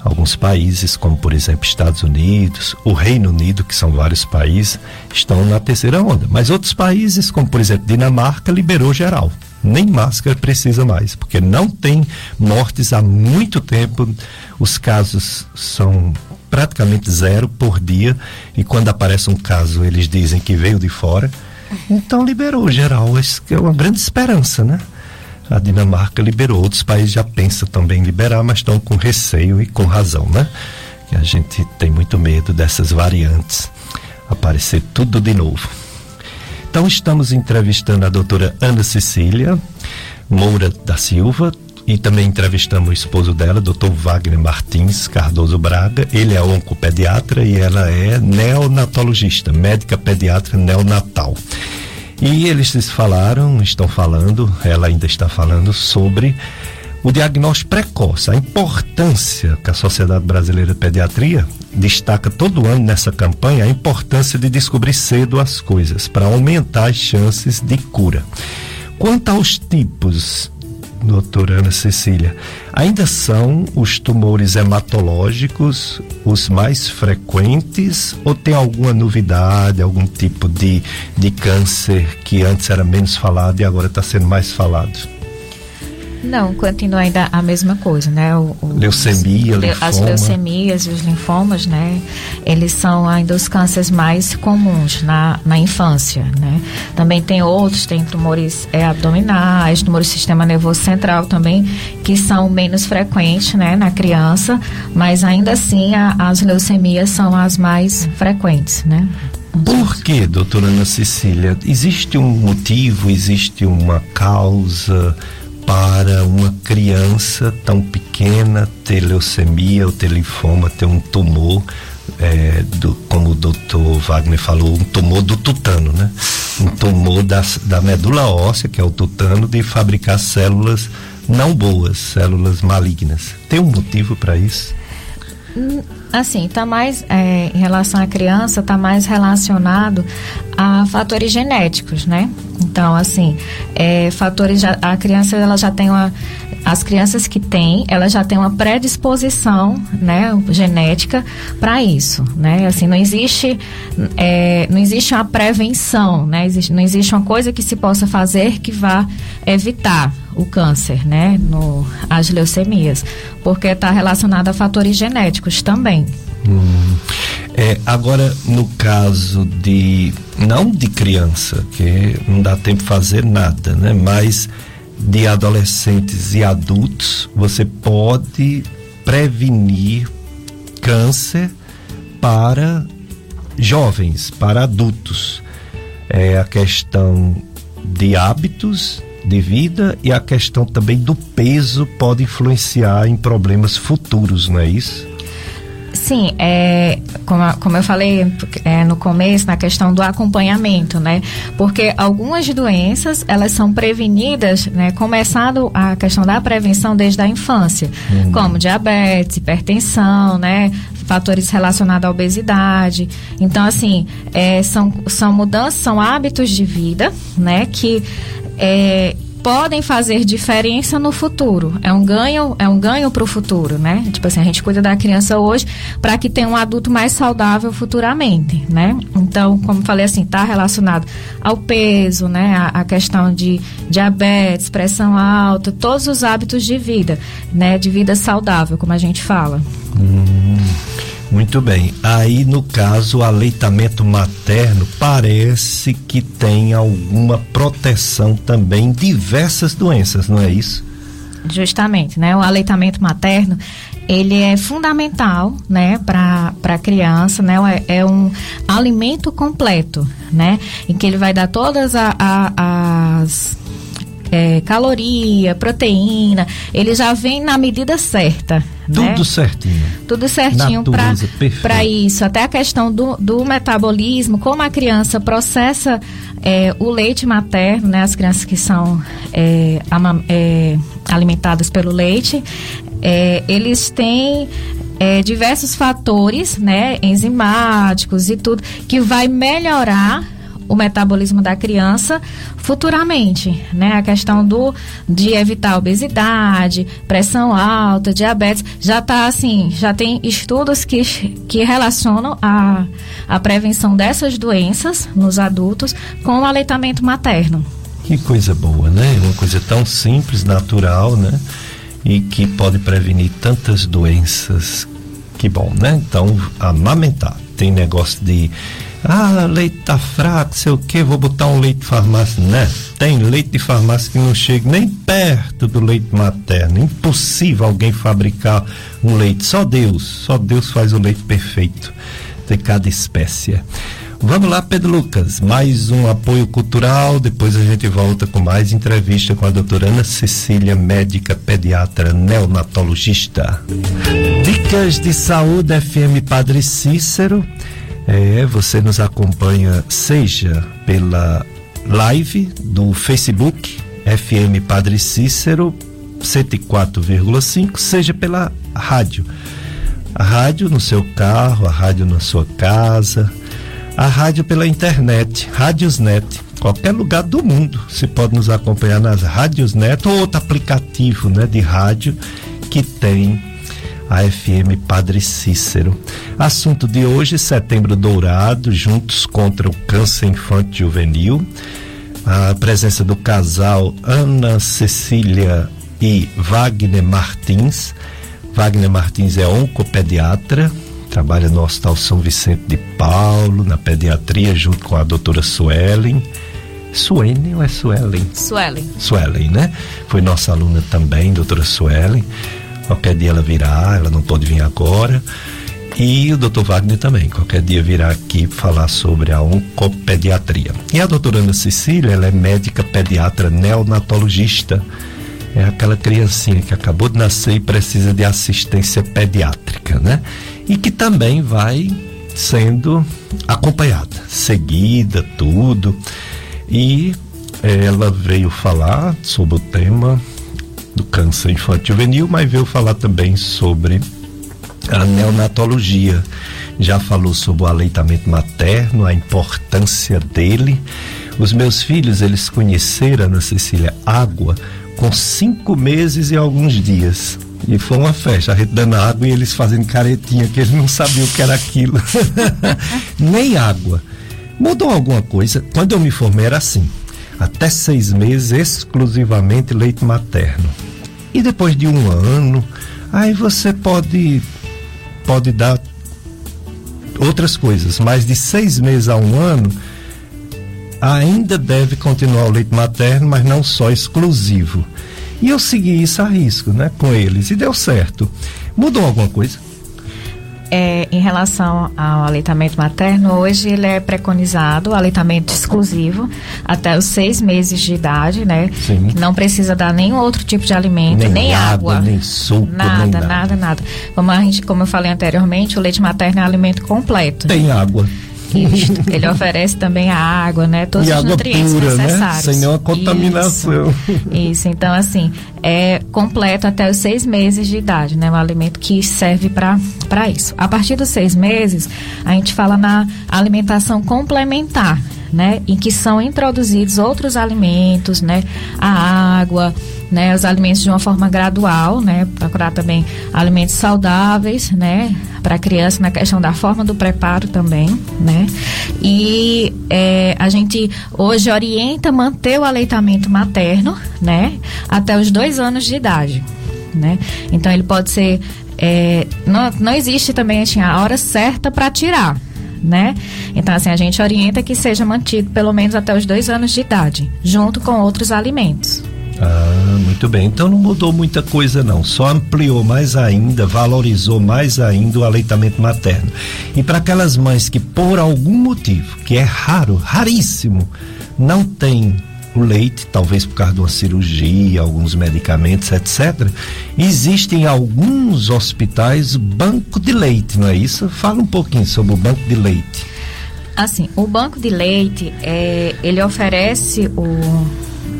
Speaker 1: Alguns países, como por exemplo Estados Unidos, o Reino Unido, que são vários países, estão na terceira onda. Mas outros países, como por exemplo Dinamarca, liberou geral. Nem máscara precisa mais, porque não tem mortes há muito tempo. Os casos são praticamente zero por dia. E quando aparece um caso, eles dizem que veio de fora. Então liberou geral, isso é uma grande esperança, né? A Dinamarca liberou, outros países já pensam também em liberar, mas estão com receio e com razão, né? Que a gente tem muito medo dessas variantes aparecer tudo de novo. Então estamos entrevistando a doutora Ana Cecília Moura da Silva, e também entrevistamos o esposo dela, Dr. Wagner Martins Cardoso Braga. Ele é oncopediatra e ela é neonatologista, médica pediatra neonatal. E eles falaram, estão falando, ela ainda está falando sobre o diagnóstico precoce, a importância que a Sociedade Brasileira de Pediatria destaca todo ano nessa campanha, a importância de descobrir cedo as coisas para aumentar as chances de cura. Quanto aos tipos doutora Ana Cecília, ainda são os tumores hematológicos os mais frequentes ou tem alguma novidade, algum tipo de, de câncer que antes era menos falado e agora está sendo mais falado?
Speaker 2: Não, continua ainda a mesma coisa, né? O,
Speaker 1: o, Leucemia, linfoma.
Speaker 2: As leucemias e os linfomas, né? Eles são ainda os cânceres mais comuns na, na infância, né? Também tem outros, tem tumores é, abdominais, tumores do sistema nervoso central também, que são menos frequentes, né? Na criança, mas ainda assim a, as leucemias são as mais frequentes, né?
Speaker 1: Por que, doutora Ana Cecília? Existe um motivo, existe uma causa? Para uma criança tão pequena ter leucemia ou ter linfoma, ter um tumor, é, do, como o doutor Wagner falou, um tumor do tutano, né? Um tumor da, da medula óssea, que é o tutano, de fabricar células não boas, células malignas. Tem um motivo para isso?
Speaker 2: Assim, está mais é, em relação à criança, está mais relacionado a fatores genéticos, né? Então, assim, é, fatores já, a criança ela já tem uma as crianças que têm, elas já têm uma predisposição, né, genética para isso, né? Assim, não existe, é, não existe uma prevenção, né? Existe, não existe uma coisa que se possa fazer que vá evitar o câncer, né? No, as leucemias, porque está relacionado a fatores genéticos também.
Speaker 1: Hum. É, agora, no caso de, não de criança, que não dá tempo de fazer nada, né? Mas de adolescentes e adultos, você pode prevenir câncer para jovens, para adultos. É a questão de hábitos de vida e a questão também do peso pode influenciar em problemas futuros, não é isso?
Speaker 2: Sim, é, como, como eu falei é, no começo, na questão do acompanhamento, né? Porque algumas doenças, elas são prevenidas, né? Começando a questão da prevenção desde a infância, hum. como diabetes, hipertensão, né? Fatores relacionados à obesidade. Então, assim, é, são, são mudanças, são hábitos de vida, né? Que é, podem fazer diferença no futuro. É um ganho, é um ganho para o futuro, né? Tipo assim, a gente cuida da criança hoje para que tenha um adulto mais saudável futuramente, né? Então, como falei assim, está relacionado ao peso, né? A, a, questão de diabetes, pressão alta, todos os hábitos de vida, né? De vida saudável, como a gente fala.
Speaker 1: Hum. Muito bem. Aí, no caso, o aleitamento materno parece que tem alguma proteção também em diversas doenças, não é isso?
Speaker 2: Justamente, né? O aleitamento materno, ele é fundamental, né, para a criança, né? É, é, um alimento completo, né? Em que ele vai dar todas a, a, as é, caloria, proteína, ele já vem na medida certa.
Speaker 1: Tudo né? certinho.
Speaker 2: Tudo certinho para isso. Até a questão do, do metabolismo, como a criança processa é, o leite materno, né? As crianças que são é, é, alimentadas pelo leite, é, eles têm é, diversos fatores, né, enzimáticos e tudo, que vai melhorar o metabolismo da criança futuramente, né? A questão do de evitar obesidade, pressão alta, diabetes, já está assim, já tem estudos que, que relacionam a, a prevenção dessas doenças nos adultos com o aleitamento materno.
Speaker 1: Que coisa boa, né? Uma coisa tão simples, natural, né? E que pode prevenir tantas doenças Que bom, né? Então, amamentar. Tem negócio de ah, leite tá fraco, sei o que, vou botar um leite de farmácia. Né? Tem leite de farmácia que não chega nem perto do leite materno. Impossível alguém fabricar um leite. Só Deus, só Deus faz o leite perfeito de cada espécie. Vamos lá, Pedro Lucas, mais um apoio cultural. Depois a gente volta com mais entrevista com a doutora Ana Cecília, médica pediatra neonatologista. Dicas de saúde FM Padre Cícero. É, você nos acompanha seja pela live do Facebook FM Padre Cícero 104,5, seja pela rádio. A rádio no seu carro, a rádio na sua casa, a rádio pela internet, Rádiosnet, qualquer lugar do mundo. Você pode nos acompanhar nas Rádiosnet ou outro aplicativo, né, de rádio que tem a FM Padre Cícero. Assunto de hoje, Setembro Dourado, juntos contra o câncer infantil juvenil. A presença do casal Ana Cecília e Wagner Martins. Wagner Martins é oncopediatra, trabalha no Hospital São Vicente de Paulo, na pediatria, junto com a doutora Suelen. Suene ou é Suelen?
Speaker 2: Suelen.
Speaker 1: Suelen, né? Foi nossa aluna também, doutora Suelen. Qualquer dia ela virá, ela não pode vir agora. E o doutor Wagner também, qualquer dia virá aqui falar sobre a oncopediatria. E a doutora Ana Cecília, ela é médica pediatra neonatologista. É aquela criancinha que acabou de nascer e precisa de assistência pediátrica, né? E que também vai sendo acompanhada, seguida, tudo. E ela veio falar sobre o tema do câncer infantil juvenil, mas veio falar também sobre a neonatologia. Já falou sobre o aleitamento materno, a importância dele. Os meus filhos, eles conheceram, Ana Cecília, água com cinco meses e alguns dias. E foi uma festa, a gente dando água e eles fazendo caretinha, que eles não sabiam o que era aquilo. Nem água. Mudou alguma coisa? Quando eu me formei era assim até seis meses exclusivamente leite materno. E depois de um ano, aí você pode, pode dar outras coisas, mas de seis meses a um ano, ainda deve continuar o leite materno, mas não só exclusivo. E eu segui isso a risco, né, com eles, e deu certo. Mudou alguma coisa?
Speaker 2: É, em relação ao aleitamento materno, hoje ele é preconizado o aleitamento exclusivo até os seis meses de idade, né? Sim. Não precisa dar nenhum outro tipo de alimento, nem, nem água,
Speaker 1: água, nem suco,
Speaker 2: nada,
Speaker 1: nem
Speaker 2: nada, nada, nada. Como a gente, como eu falei anteriormente, o leite materno é um alimento completo.
Speaker 1: Tem água.
Speaker 2: Ele oferece também a água, né? Todos
Speaker 1: e
Speaker 2: os
Speaker 1: água
Speaker 2: nutrientes
Speaker 1: pura, né?
Speaker 2: necessários.
Speaker 1: Né? Sem nenhuma contaminação.
Speaker 2: Isso, isso, então assim, é completo até os seis meses de idade, né? Um alimento que serve para isso. A partir dos seis meses, a gente fala na alimentação complementar, né? Em que são introduzidos outros alimentos, né? A água, né? Os alimentos de uma forma gradual, né? Procurar também alimentos saudáveis, né? Para a criança na questão da forma do preparo também, né? E é, a gente hoje orienta manter o aleitamento materno, né? Até os dois anos de idade, né? Então ele pode ser é, não, não existe também assim, a hora certa para tirar, né? Então, assim, a gente orienta que seja mantido pelo menos até os dois anos de idade, junto com outros alimentos.
Speaker 1: Ah, muito bem. Então não mudou muita coisa não, só ampliou mais ainda, valorizou mais ainda o aleitamento materno. E para aquelas mães que por algum motivo, que é raro, raríssimo, não tem o leite, talvez por causa de uma cirurgia, alguns medicamentos, etc. Existem alguns hospitais banco de leite, não é isso? Fala um pouquinho sobre o banco de leite.
Speaker 2: Assim, o banco de leite, é, ele oferece o,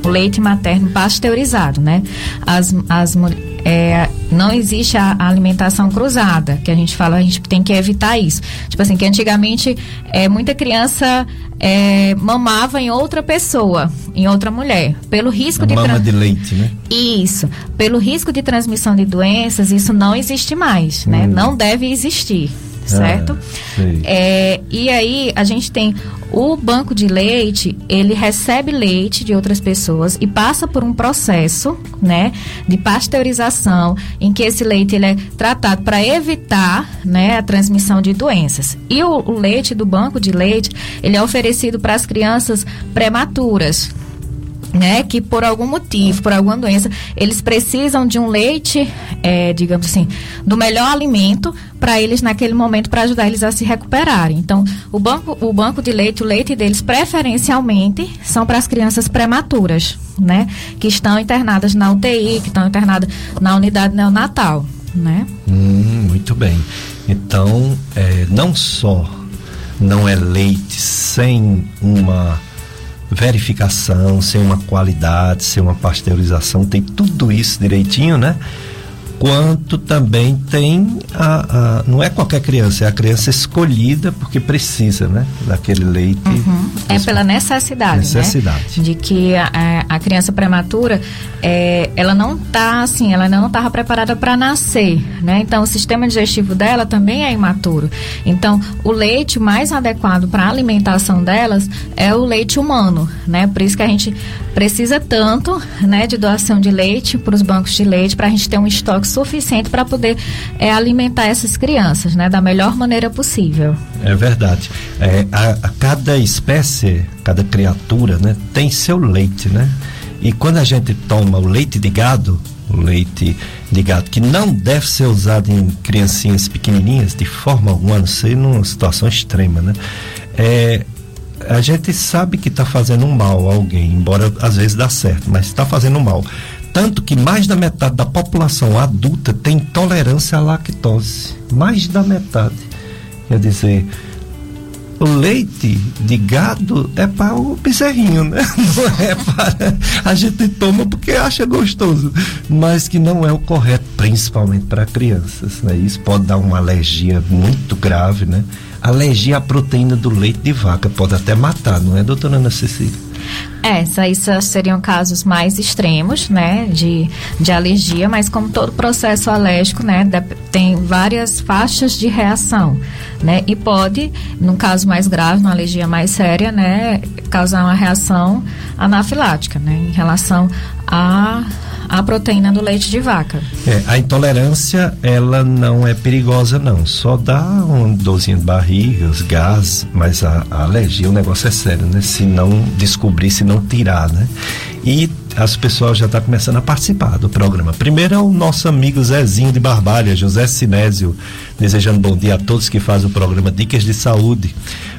Speaker 2: o leite materno pasteurizado, né? As, as é, não existe a, a, alimentação cruzada, que a gente fala, a gente tem que evitar isso. Tipo assim, que antigamente é, muita criança é, mamava em outra pessoa, em outra mulher, pelo risco de
Speaker 1: mama de leite, né?
Speaker 2: Isso, pelo risco de transmissão de doenças, isso não existe mais, né? Hum. Não deve existir. Certo? Ah, é, e aí a gente tem o banco de leite, ele recebe leite de outras pessoas e passa por um processo, né, de pasteurização, em que esse leite ele é tratado para evitar, né, a transmissão de doenças. E o, o leite do banco de leite, ele é oferecido para as crianças prematuras, né, que por algum motivo, por alguma doença, eles precisam de um leite, é, digamos assim, do melhor alimento para eles naquele momento para ajudar eles a se recuperarem. Então, o banco, o banco de leite, o leite deles preferencialmente são para as crianças prematuras, né, que estão internadas na UTI, que estão internadas na unidade neonatal, né?
Speaker 1: Hum, muito bem. Então, é, não só não é leite sem uma verificação, sem uma qualidade, sem uma pasteurização, tem tudo isso direitinho, né? Quanto também tem a, a, não é qualquer criança, é a criança escolhida porque precisa, né, daquele leite.
Speaker 2: Uhum. É pela necessidade, necessidade. Né? De que a, a criança prematura, é, ela não tá assim, ela não estava preparada para nascer, né? Então o sistema digestivo dela também é imaturo. Então o leite mais adequado para a alimentação delas é o leite humano, né? Por isso que a gente precisa tanto, né, de doação de leite para os bancos de leite para a gente ter um estoque suficiente para poder é, alimentar essas crianças, né, da melhor maneira possível.
Speaker 1: É verdade. É, a, a cada espécie, cada criatura, né, tem seu leite, né? E quando a gente toma o leite de gado, o leite de gado, que não deve ser usado em criancinhas pequenininhas de forma alguma, não ser numa situação extrema, né? É, a gente sabe que está fazendo mal a alguém, embora às vezes dá certo, mas está fazendo mal. Tanto que mais da metade da população adulta tem intolerância à lactose. Mais da metade. Quer dizer, o leite de gado é para o bezerrinho, né? Não é para. A gente toma porque acha gostoso, mas que não é o correto, principalmente para crianças. Né? Isso pode dar uma alergia muito grave, né? Alergia à proteína do leite de vaca pode até matar, não é, doutora Ana Cecília?
Speaker 2: É, esses seriam casos mais extremos, né, de, de alergia, mas como todo processo alérgico, né, tem várias faixas de reação, né, e pode, num caso mais grave, uma alergia mais séria, né, causar uma reação anafilática, né, em relação a a proteína do leite de vaca.
Speaker 1: É, a intolerância, ela não é perigosa não, só dá um dorzinho de barriga, os gases, mas a, a alergia, o negócio é sério, né? Se não descobrir, se não tirar, né? E as pessoas já estão tá começando a participar do programa. Primeiro é o nosso amigo Zezinho de Barbalha, José Sinésio, desejando bom dia a todos que fazem o programa Dicas de Saúde.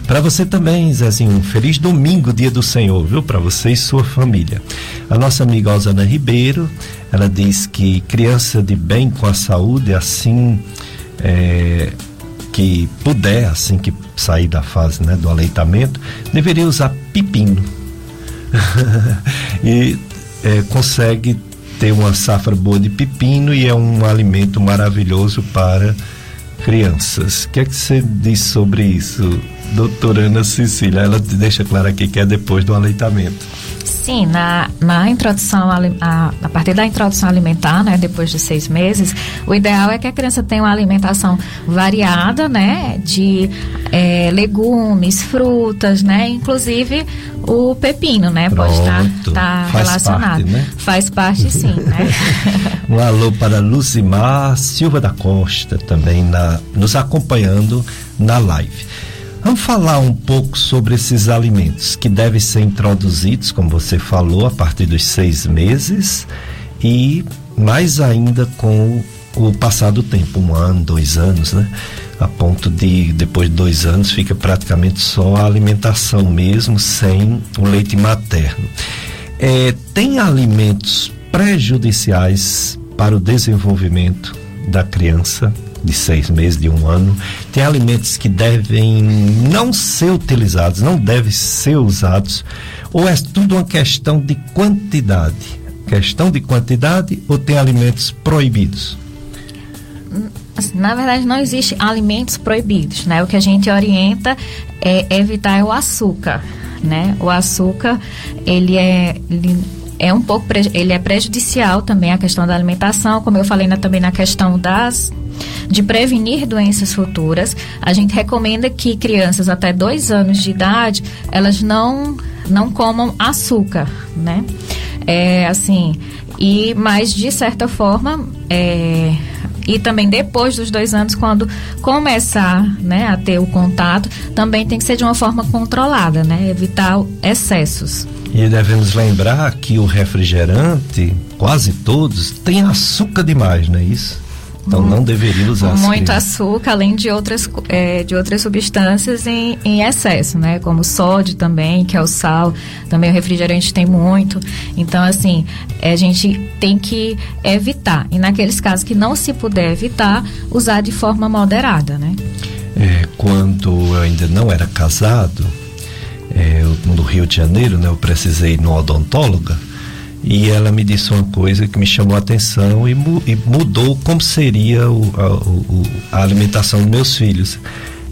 Speaker 1: Para você também, Zezinho, um feliz domingo, dia do Senhor, viu? Para você e sua família. A nossa amiga Osana Ribeiro, ela diz que criança de bem com a saúde, assim é, que puder, assim que sair da fase né, do aleitamento, deveria usar pepino. e é, consegue ter uma safra boa de pepino e é um alimento maravilhoso para crianças. O que é que você diz sobre isso, doutora Ana Cecília? Ela deixa claro aqui que é depois do aleitamento.
Speaker 2: Sim, na, na introdução, a, a partir da introdução alimentar, né, depois de seis meses, o ideal é que a criança tenha uma alimentação variada, né, de é, legumes, frutas, né, inclusive o pepino, né,
Speaker 1: Pronto.
Speaker 2: pode estar tá relacionado. Parte, né? Faz parte, sim, né.
Speaker 1: um alô para Lucimar Silva da Costa, também na, nos acompanhando na live. Vamos falar um pouco sobre esses alimentos que devem ser introduzidos, como você falou, a partir dos seis meses e mais ainda com o passar do tempo, um ano, dois anos, né? A ponto de depois de dois anos fica praticamente só a alimentação mesmo, sem o leite materno. É, tem alimentos prejudiciais para o desenvolvimento da criança de seis meses, de um ano. Tem alimentos que devem não ser utilizados, não devem ser usados, ou é tudo uma questão de quantidade? Questão de quantidade ou tem alimentos proibidos?
Speaker 2: Assim, na verdade, não existe alimentos proibidos, né? O que a gente orienta é evitar o açúcar, né? O açúcar, ele é... Ele é um pouco ele é prejudicial também a questão da alimentação, como eu falei na, também na questão das de prevenir doenças futuras. A gente recomenda que crianças até dois anos de idade elas não não comam açúcar, né? É assim e mas de certa forma é, e também depois dos dois anos, quando começar né, a ter o contato, também tem que ser de uma forma controlada, né? Evitar excessos.
Speaker 1: E devemos lembrar que o refrigerante, quase todos, tem açúcar demais, não é isso? Então não deveria usar
Speaker 2: Muito açúcar, além de outras, é, de outras substâncias em, em excesso, né? Como o sódio também, que é o sal. Também o refrigerante tem muito. Então, assim, é, a gente tem que evitar. E naqueles casos que não se puder evitar, usar de forma moderada, né?
Speaker 1: É, quando eu ainda não era casado, é, no Rio de Janeiro, né? Eu precisei ir no odontóloga e ela me disse uma coisa que me chamou a atenção e, mu e mudou como seria o, a, o, a, alimentação dos meus filhos.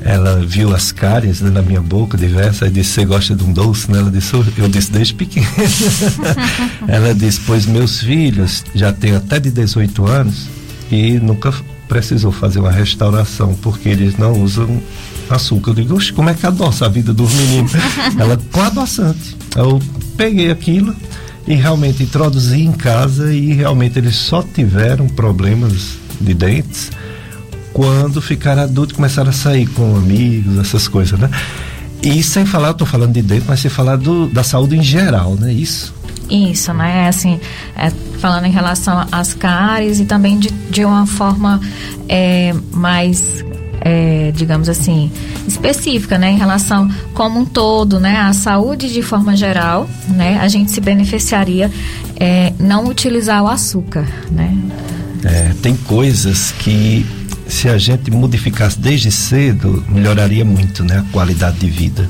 Speaker 1: Ela viu as cáries né, na minha boca diversas e disse: Você gosta de um doce? Né? Ela disse: Eu disse desde pequeno. ela disse: Pois meus filhos já têm até de 18 anos e nunca precisou fazer uma restauração porque eles não usam açúcar. Eu digo: Como é que adoça a vida dos meninos? ela com adoçante. Eu peguei aquilo e realmente introduzi em casa e realmente eles só tiveram problemas de dentes quando ficaram adultos começaram a sair com amigos, essas coisas, né? E sem falar, tô falando de dente, mas sem falar do, da saúde em geral, né? Isso.
Speaker 2: Isso, né? Assim, é, falando em relação às cáries e também de, de uma forma é, mais é, digamos assim, específica, né, em relação como um todo, né, à saúde de forma geral, né, a gente se beneficiaria é, não utilizar o açúcar, né.
Speaker 1: É, tem coisas que se a gente modificasse desde cedo melhoraria muito, né, a qualidade de vida.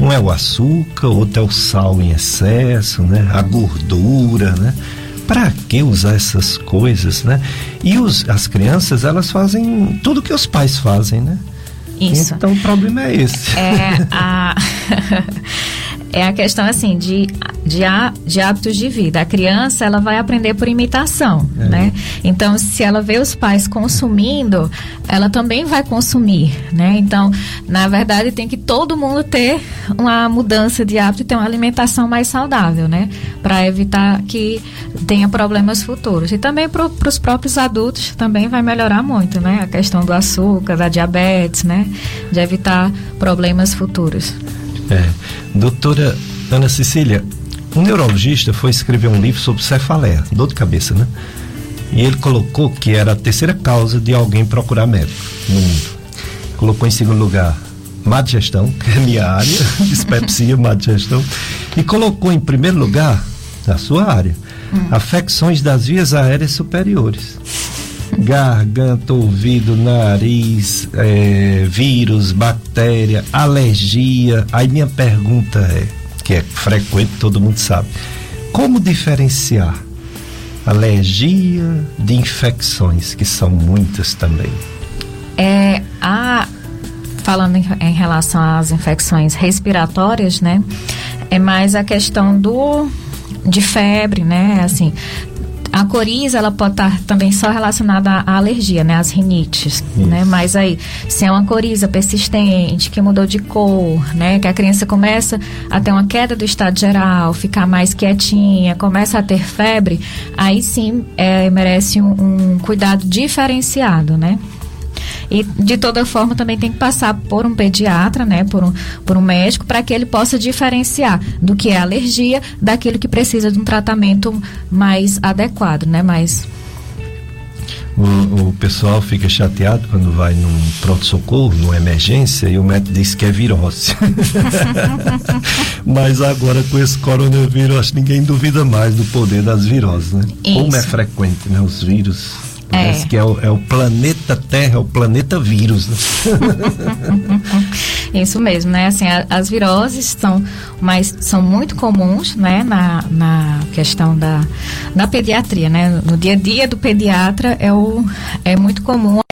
Speaker 1: Um é o açúcar, outro é o sal em excesso, né, a gordura, né para que usar essas coisas, né? E os, as crianças, elas fazem tudo que os pais fazem, né?
Speaker 2: Isso.
Speaker 1: Então o problema é esse.
Speaker 2: É a é a questão assim de, de, de hábitos de vida. A criança ela vai aprender por imitação, é. né? Então, se ela vê os pais consumindo, ela também vai consumir, né? Então, na verdade, tem que todo mundo ter uma mudança de hábito e ter uma alimentação mais saudável, né? Para evitar que tenha problemas futuros. E também para os próprios adultos também vai melhorar muito, né? A questão do açúcar, da diabetes, né? De evitar problemas futuros.
Speaker 1: É. Doutora Ana Cecília, um neurologista foi escrever um livro sobre cefaleia, dor de cabeça, né? E ele colocou que era a terceira causa de alguém procurar médico no mundo. Colocou em segundo lugar má digestão, que é minha área, dispepsia, má digestão. E colocou em primeiro lugar, na sua área, hum. afecções das vias aéreas superiores garganta, ouvido, nariz, é, vírus, bactéria, alergia. Aí minha pergunta é, que é frequente, todo mundo sabe, como diferenciar alergia de infecções, que são muitas também?
Speaker 2: É, a, falando em, em relação às infecções respiratórias, né? É mais a questão do de febre, né? Assim, a coriza, ela pode estar também só relacionada à alergia, né? Às rinites, Isso. né? Mas aí, se é uma coriza persistente, que mudou de cor, né? Que a criança começa a ter uma queda do estado geral, ficar mais quietinha, começa a ter febre, aí sim é, merece um, um cuidado diferenciado, né? E de toda forma também tem que passar por um pediatra, né, por um, por um médico, para que ele possa diferenciar do que é alergia daquilo que precisa de um tratamento mais adequado, né, mais
Speaker 1: o, o, pessoal fica chateado quando vai num pronto-socorro, numa emergência, e o médico diz que é virose. Mas agora com esse coronavírus, acho que ninguém duvida mais do poder das viroses, né? Isso. Como é frequente, né? Os vírus Parece é. que é o, é o, planeta Terra, é o planeta vírus.
Speaker 2: Isso mesmo, né? Assim, a, as viroses são, mas são muito comuns, né? Na, na questão da, da pediatria, né? No dia a dia do pediatra é, o, é muito comum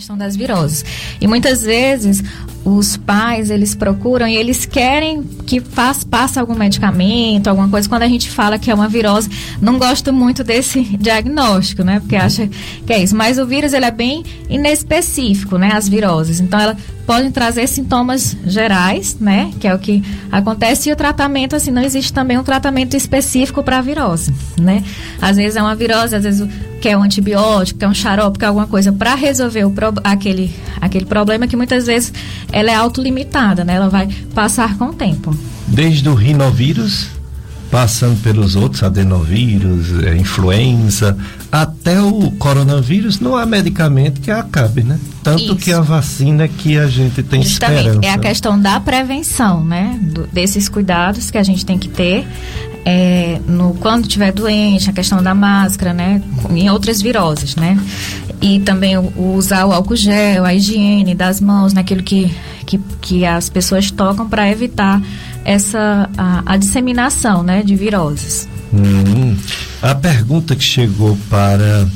Speaker 2: questão das viroses. E muitas vezes os pais, eles procuram e eles querem que faz, passe algum medicamento, alguma coisa. Quando a gente fala que é uma virose, não gosto muito desse diagnóstico, né? Porque acha que é isso. Mas o vírus, ele é bem inespecífico, né? As viroses. Então, ela podem trazer sintomas gerais, né? Que é o que acontece. E o tratamento, assim, não existe também um tratamento específico para a virose, né? Às vezes é uma virose, às vezes quer um antibiótico, quer um xarope, quer alguma coisa para resolver o pro, aquele, aquele problema que muitas vezes ela é autolimitada, né? Ela vai passar com o tempo.
Speaker 1: Desde o rinovírus, passando pelos outros adenovírus, é, influenza, até o coronavírus, não há medicamento que acabe, né? Tanto Isso. que a vacina que a gente tem Justamente, esperança.
Speaker 2: É a questão da prevenção, né? Do, desses cuidados que a gente tem que ter é, no, quando estiver doente, a questão da máscara, né? Em outras viroses, né? E também o, usar o álcool gel, a higiene das mãos, naquilo que, que, que as pessoas tocam para evitar essa a, a, disseminação, né? De viroses.
Speaker 1: Hum, a pergunta que chegou para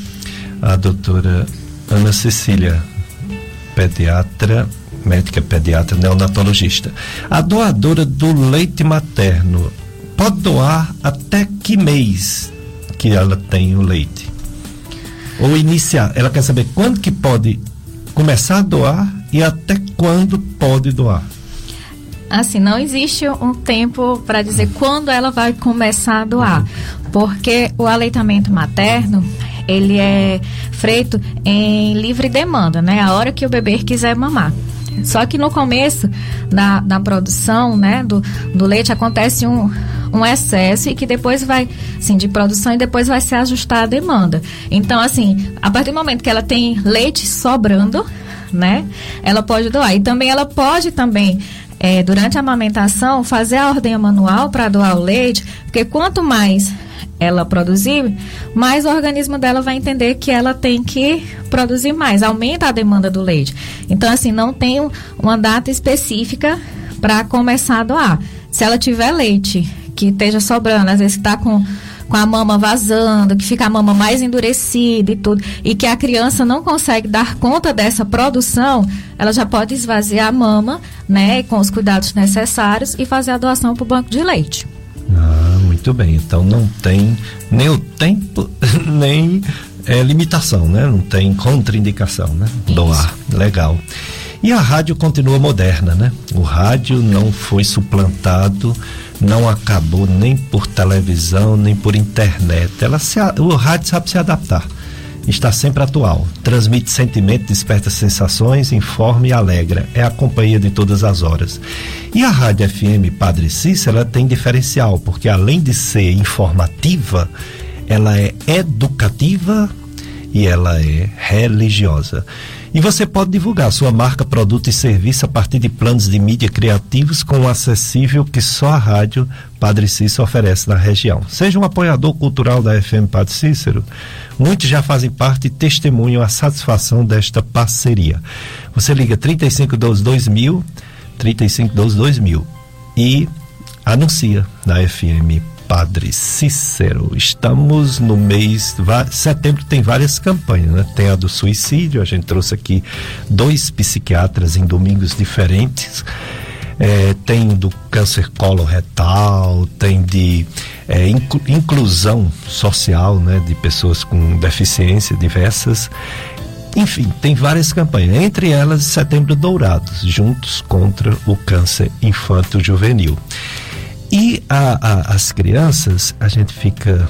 Speaker 1: a doutora Ana Cecília, pediatra, médica pediatra neonatologista. A doadora do leite materno pode doar até que mês que ela tem o leite? Ou iniciar, ela quer saber quando que pode começar a doar e até quando pode doar.
Speaker 2: Assim, não existe um tempo para dizer quando ela vai começar a doar, porque o aleitamento materno ele é feito em livre demanda, né? A hora que o bebê quiser mamar. Só que no começo da, da produção né, do, do leite acontece um, um excesso e que depois vai, assim, de produção e depois vai se ajustar a demanda. Então, assim, a partir do momento que ela tem leite sobrando, né, ela pode doar. E também ela pode também é, durante a amamentação, fazer a ordem manual para doar o leite, porque quanto mais ela produzir, mais o organismo dela vai entender que ela tem que produzir mais, aumenta a demanda do leite. Então, assim, não tem uma data específica para começar a doar. Se ela tiver leite que esteja sobrando, às vezes está com com a mama vazando, que fica a mama mais endurecida e tudo, e que a criança não consegue dar conta dessa produção, ela já pode esvaziar a mama, né, com os cuidados necessários e fazer a doação para o banco de leite.
Speaker 1: Ah, muito bem. Então não tem nem o tempo, nem é, limitação, né? Não tem contraindicação, né? Isso. Doar. Legal. E a rádio continua moderna, né? O rádio não foi suplantado, não acabou nem por televisão, nem por internet. Ela se, o rádio sabe se adaptar está sempre atual. Transmite sentimento, desperta sensações, informa e alegra. É a companhia de todas as horas. E a Rádio FM Padre Cícero ela tem diferencial, porque além de ser informativa, ela é educativa e ela é religiosa. E você pode divulgar sua marca, produto e serviço a partir de planos de mídia criativos com o acessível que só a rádio Padre Cícero oferece na região. Seja um apoiador cultural da FM Padre Cícero, muitos já fazem parte e testemunham a satisfação desta parceria. Você liga 3512 2000, 3512 2000 e anuncia na FM Padre Cícero. Estamos no mês. Setembro tem várias campanhas, né? Tem a do suicídio, a gente trouxe aqui dois psiquiatras em domingos diferentes. É, tem do câncer coloretal, tem de é, inclu, inclusão social, né, de pessoas com deficiência diversas. Enfim, tem várias campanhas, entre elas Setembro Dourados, juntos contra o câncer infanto-juvenil. E a, a, as crianças, a gente fica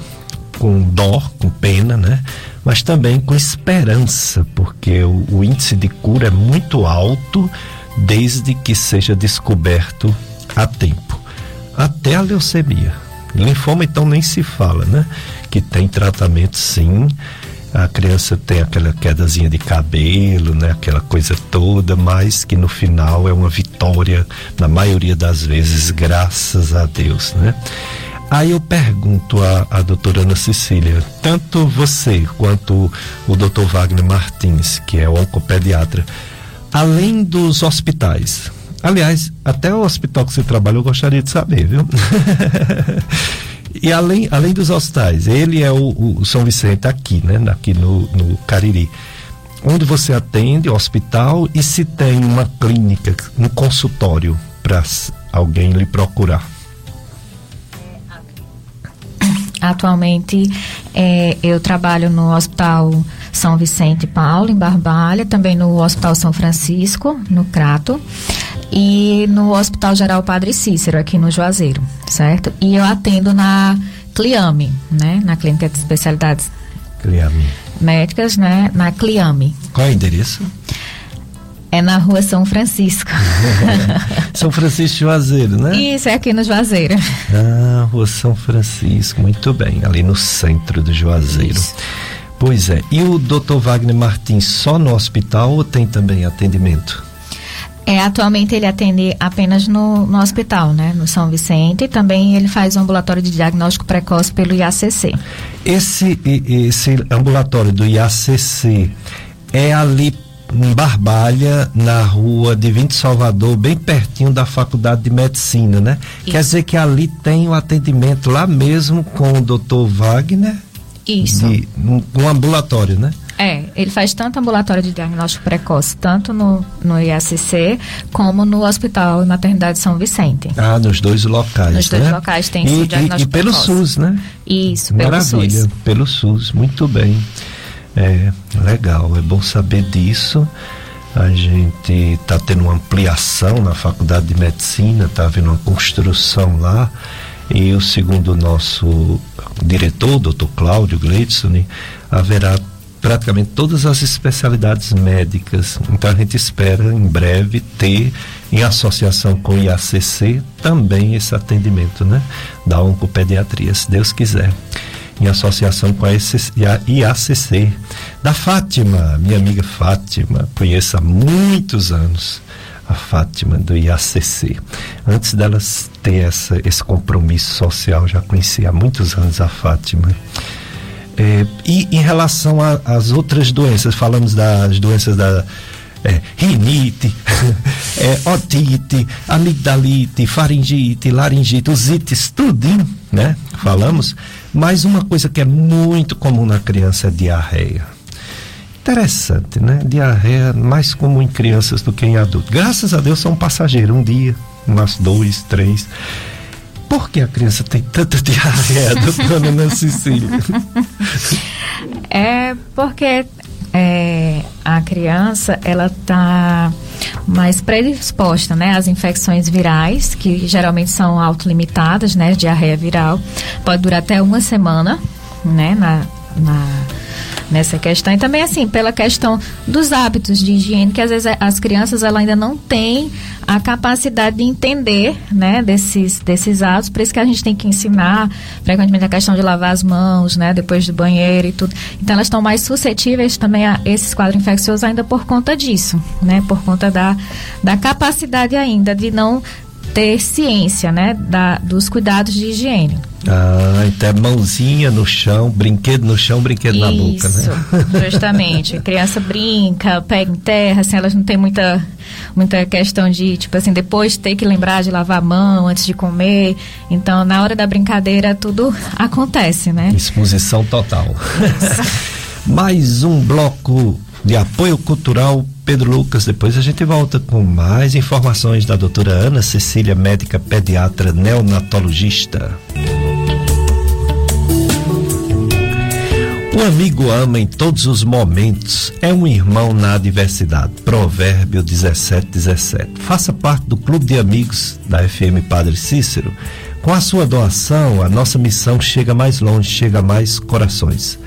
Speaker 1: com dó, com pena, né? Mas também com esperança, porque o, o índice de cura é muito alto desde que seja descoberto a tempo. Até a leucemia. Linfoma, então, nem se fala, né? Que tem tratamento sim a criança tem aquela quedazinha de cabelo, né? Aquela coisa toda, mas que no final é uma vitória, na maioria das vezes, graças a Deus, né? Aí eu pergunto à, à doutora Ana Cecília, tanto você quanto o doutor Wagner Martins, que é oncopediatra, além dos hospitais, aliás, até o hospital que você trabalha eu gostaria de saber, viu? E além, além dos hospitais, ele é o, o São Vicente aqui, né? Aqui no, no Cariri. onde você atende, hospital, e se tem uma clínica, um consultório para alguém lhe procurar.
Speaker 2: Atualmente é, eu trabalho no Hospital São Vicente Paulo, em Barbalha, também no Hospital São Francisco, no Crato, e no Hospital Geral Padre Cícero, aqui no Juazeiro, certo? E eu atendo na Cliame, né? Na Clínica de Especialidades
Speaker 1: Cliame.
Speaker 2: Médicas, né? Na Cliame.
Speaker 1: Qual é o endereço?
Speaker 2: É na rua São Francisco.
Speaker 1: São Francisco Juazeiro, né?
Speaker 2: Isso, é aqui no Juazeiro.
Speaker 1: Ah, rua São Francisco, muito bem, ali no centro do Juazeiro. Isso. Pois é, e o Dr. Wagner Martins só no hospital ou tem também atendimento?
Speaker 2: É, atualmente ele atende apenas no, no hospital, né? No São Vicente. E também ele faz um ambulatório de diagnóstico precoce pelo IACC.
Speaker 1: Esse, esse ambulatório do IACC é ali em Barbalha, na rua de Vinte Salvador, bem pertinho da Faculdade de Medicina, né? Isso. Quer dizer que ali tem o um atendimento lá mesmo com o doutor Wagner?
Speaker 2: Isso.
Speaker 1: De, um, um ambulatório, né?
Speaker 2: É, ele faz tanto ambulatório de diagnóstico precoce, tanto no, no IACC, como no Hospital e Maternidade São Vicente.
Speaker 1: Ah, nos dois locais,
Speaker 2: Nos
Speaker 1: né?
Speaker 2: dois locais tem esse diagnóstico
Speaker 1: e, e pelo
Speaker 2: precoce.
Speaker 1: SUS, né?
Speaker 2: Isso, pelo
Speaker 1: Maravilha,
Speaker 2: SUS.
Speaker 1: pelo SUS, muito bem. É, legal, é bom saber disso. A gente está tendo uma ampliação na Faculdade de Medicina, está havendo uma construção lá. E o segundo o nosso diretor, doutor Cláudio Gleidson, haverá praticamente todas as especialidades médicas. Então a gente espera em breve ter, em associação com o IACC, também esse atendimento, né? Da oncopediatria, se Deus quiser em associação com a IACC, da Fátima, minha amiga Fátima, conheço há muitos anos a Fátima do IACC. Antes delas ter essa, esse compromisso social, já conheci há muitos anos a Fátima. É, e em relação às outras doenças, falamos das doenças da é, rinite, é, otite, amigdalite, faringite, laringite, os ites, tudinho, né? Falamos. Mas uma coisa que é muito comum na criança é diarreia. Interessante, né? Diarreia mais comum em crianças do que em adultos. Graças a Deus são passageiros, um dia, umas dois, três. Por que a criança tem tanta diarreia, doutora Ana Cecília?
Speaker 2: É porque é, a criança ela está mais predisposta, né, às infecções virais, que geralmente são autolimitadas, né, diarreia viral, pode durar até uma semana, né, na, na nessa questão. E também assim pela questão dos hábitos de higiene que às vezes as crianças ela ainda não têm a capacidade de entender né desses desses hábitos. Por isso que a gente tem que ensinar frequentemente a questão de lavar as mãos né depois do banheiro e tudo. Então elas estão mais suscetíveis também a esses quadros infecciosos ainda por conta disso né por conta da da capacidade ainda de não ter ciência, né, da, dos cuidados de higiene.
Speaker 1: Ah, então é mãozinha no chão, brinquedo no chão, brinquedo
Speaker 2: Isso,
Speaker 1: na boca,
Speaker 2: né? justamente. A criança brinca, pega em terra, assim, elas não têm muita, muita questão de, tipo assim, depois ter que lembrar de lavar a mão antes de comer. Então, na hora da brincadeira, tudo acontece, né?
Speaker 1: Exposição total. Mais um bloco de apoio cultural Pedro Lucas. Depois a gente volta com mais informações da doutora Ana Cecília, médica pediatra neonatologista. O amigo ama em todos os momentos, é um irmão na adversidade. Provérbio 17, 17. Faça parte do clube de amigos da FM Padre Cícero. Com a sua doação, a nossa missão chega mais longe, chega a mais corações.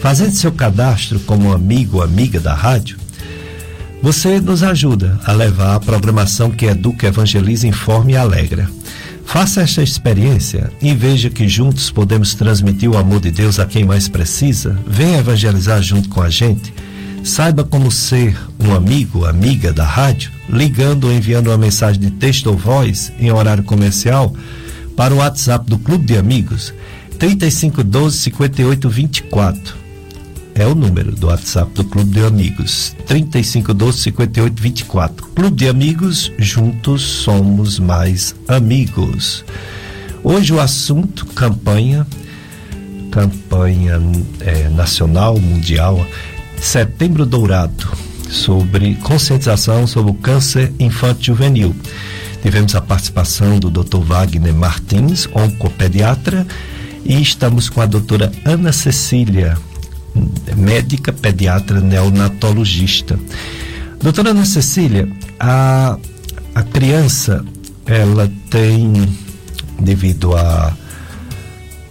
Speaker 1: Fazendo seu cadastro como amigo ou amiga da rádio, você nos ajuda a levar a programação que educa, evangeliza, informa e alegra. Faça esta experiência e veja que juntos podemos transmitir o amor de Deus a quem mais precisa. Venha evangelizar junto com a gente. Saiba como ser um amigo, amiga da rádio, ligando ou enviando uma mensagem de texto ou voz em horário comercial para o WhatsApp do Clube de Amigos 3512 5824 é o número do WhatsApp do Clube de Amigos. 3512 5824. Clube de Amigos, juntos somos mais amigos. Hoje o assunto campanha, campanha é, nacional, mundial, Setembro Dourado, sobre conscientização sobre o câncer infantil juvenil. Tivemos a participação do Dr. Wagner Martins, oncopediatra, e estamos com a doutora Ana Cecília, médica pediatra neonatologista. Doutora Ana Cecília, a, a criança, ela tem, devido a,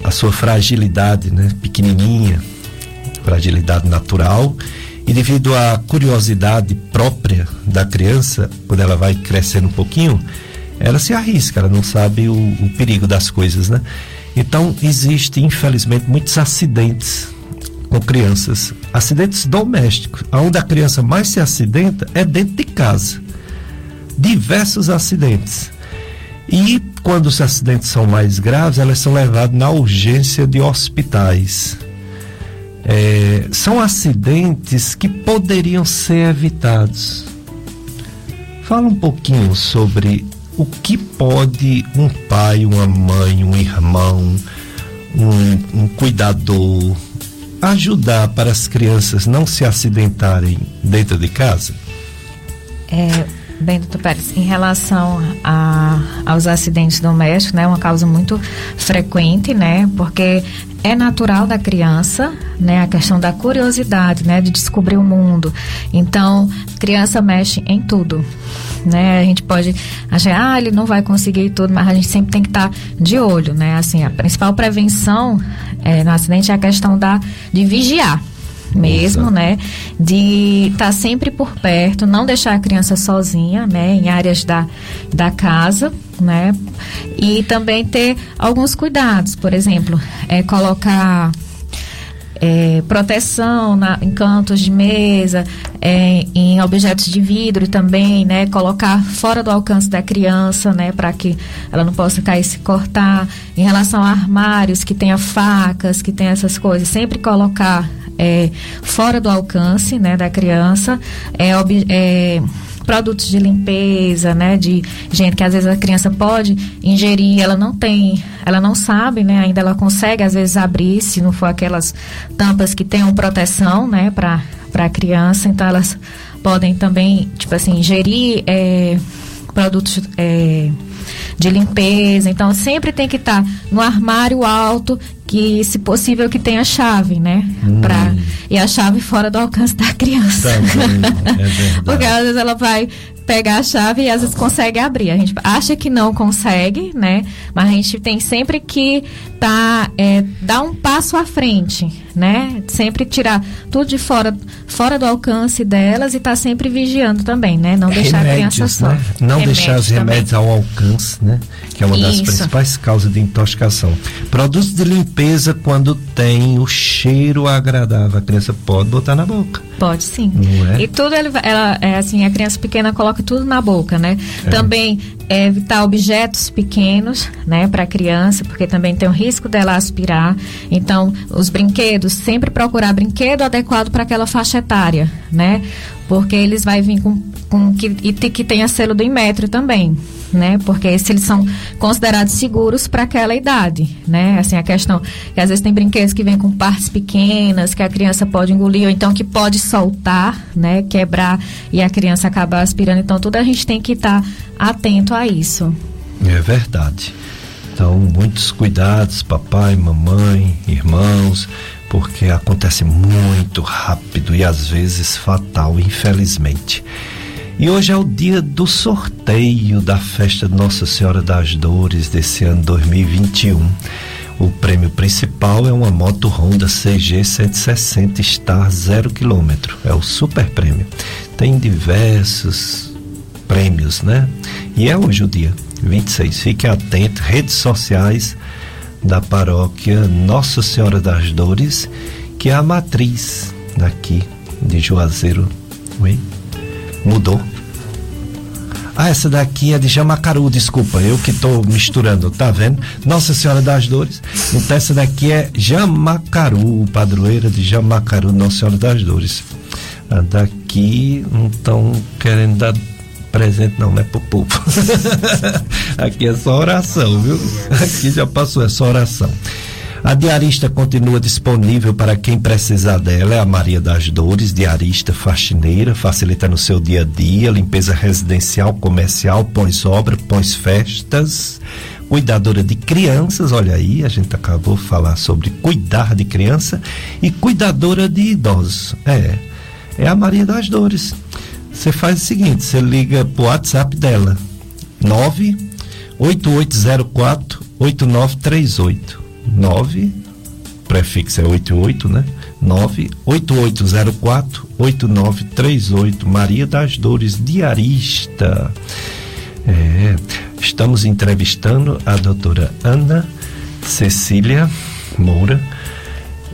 Speaker 1: a sua fragilidade, né, pequenininha, fragilidade natural, e devido à curiosidade própria da criança, quando ela vai crescendo um pouquinho, ela se arrisca, ela não sabe o, o perigo das coisas, né? Então, existe, infelizmente, muitos acidentes com crianças, acidentes domésticos. Onde a criança mais se acidenta é dentro de casa. Diversos acidentes. E quando os acidentes são mais graves, elas são levadas na urgência de hospitais. É, são acidentes que poderiam ser evitados. Fala um pouquinho sobre o que pode um pai, uma mãe, um irmão, um, um cuidador ajudar para as crianças não se acidentarem dentro de casa?
Speaker 2: É, bem, doutor Pérez, em relação a, aos acidentes domésticos, né, é uma causa muito frequente, né, porque é natural da criança, né, a questão da curiosidade, né, de descobrir o mundo. Então, criança mexe em tudo, né? A gente pode achar, ah, ele não vai conseguir tudo, mas a gente sempre tem que estar tá de olho, né? Assim, a principal prevenção é, no acidente é a questão da de vigiar mesmo, Nossa. né? De estar tá sempre por perto, não deixar a criança sozinha, né? Em áreas da, da casa, né? E também ter alguns cuidados, por exemplo, é colocar é, proteção na, em cantos de mesa, é, em objetos de vidro também, né? Colocar fora do alcance da criança, né? Para que ela não possa cair e se cortar. Em relação a armários que tenha facas, que tenha essas coisas, sempre colocar é, fora do alcance, né? Da criança. É, é produtos de limpeza, né, de gente que às vezes a criança pode ingerir, ela não tem, ela não sabe, né, ainda ela consegue às vezes abrir, se não for aquelas tampas que tenham proteção, né, para a criança, então elas podem também, tipo assim, ingerir é, produtos é, de limpeza. Então sempre tem que estar tá no armário alto que, se possível, que tenha chave, né? Hum. Pra, e a chave fora do alcance da criança. Também, é Porque às vezes ela vai pegar a chave e às vezes consegue abrir. A gente acha que não consegue, né? Mas a gente tem sempre que tá, é, dar um passo à frente, né? Sempre tirar tudo de fora, fora do alcance delas e tá sempre vigiando também, né? Não deixar remédios, a criança só. Né?
Speaker 1: Não remédios deixar os remédios também. ao alcance, né? Que é uma das Isso. principais causas de intoxicação. Produtos de limpeza quando tem o cheiro agradável, a criança pode botar na boca.
Speaker 2: Pode sim. Não é? E tudo ele, ela, é assim, a criança pequena coloca tudo na boca, né? É. Também é, evitar objetos pequenos, né, para a criança, porque também tem o risco dela aspirar. Então, os brinquedos, sempre procurar brinquedo adequado para aquela faixa etária, né? Porque eles vai vir com, com que, que tenha selo do Inmetro também né? Porque eles são considerados seguros para aquela idade, né? Assim, a questão que às vezes tem brinquedos que vêm com partes pequenas, que a criança pode engolir, ou então que pode soltar, né? Quebrar e a criança acabar aspirando. Então, tudo a gente tem que estar tá atento a isso.
Speaker 1: É verdade. Então, muitos cuidados, papai, mamãe, irmãos, porque acontece muito rápido e às vezes fatal, infelizmente. E hoje é o dia do sorteio da festa Nossa Senhora das Dores desse ano 2021. O prêmio principal é uma moto Honda CG 160 Star 0 km. É o super prêmio. Tem diversos prêmios, né? E é hoje o dia 26. Fique atento, redes sociais da paróquia Nossa Senhora das Dores, que é a matriz daqui de Juazeiro. Oi? Mudou. Ah, essa daqui é de Jamacaru, desculpa, eu que estou misturando, tá vendo? Nossa Senhora das Dores. Então essa daqui é Jamacaru, padroeira de Jamacaru, Nossa Senhora das Dores. A daqui não estão querendo dar presente não, não é pro povo. Aqui é só oração, viu? Aqui já passou, é só oração. A diarista continua disponível para quem precisar dela. É a Maria das Dores, diarista faxineira, facilita no seu dia a dia, limpeza residencial, comercial, pós-obra, pós-festas. Cuidadora de crianças, olha aí, a gente acabou de falar sobre cuidar de criança e cuidadora de idosos. É, é a Maria das Dores. Você faz o seguinte, você liga pro WhatsApp dela, 98804 8938. 9 prefixo é 88, né? 98804 8938. Maria das Dores, diarista. É, estamos entrevistando a doutora Ana Cecília Moura.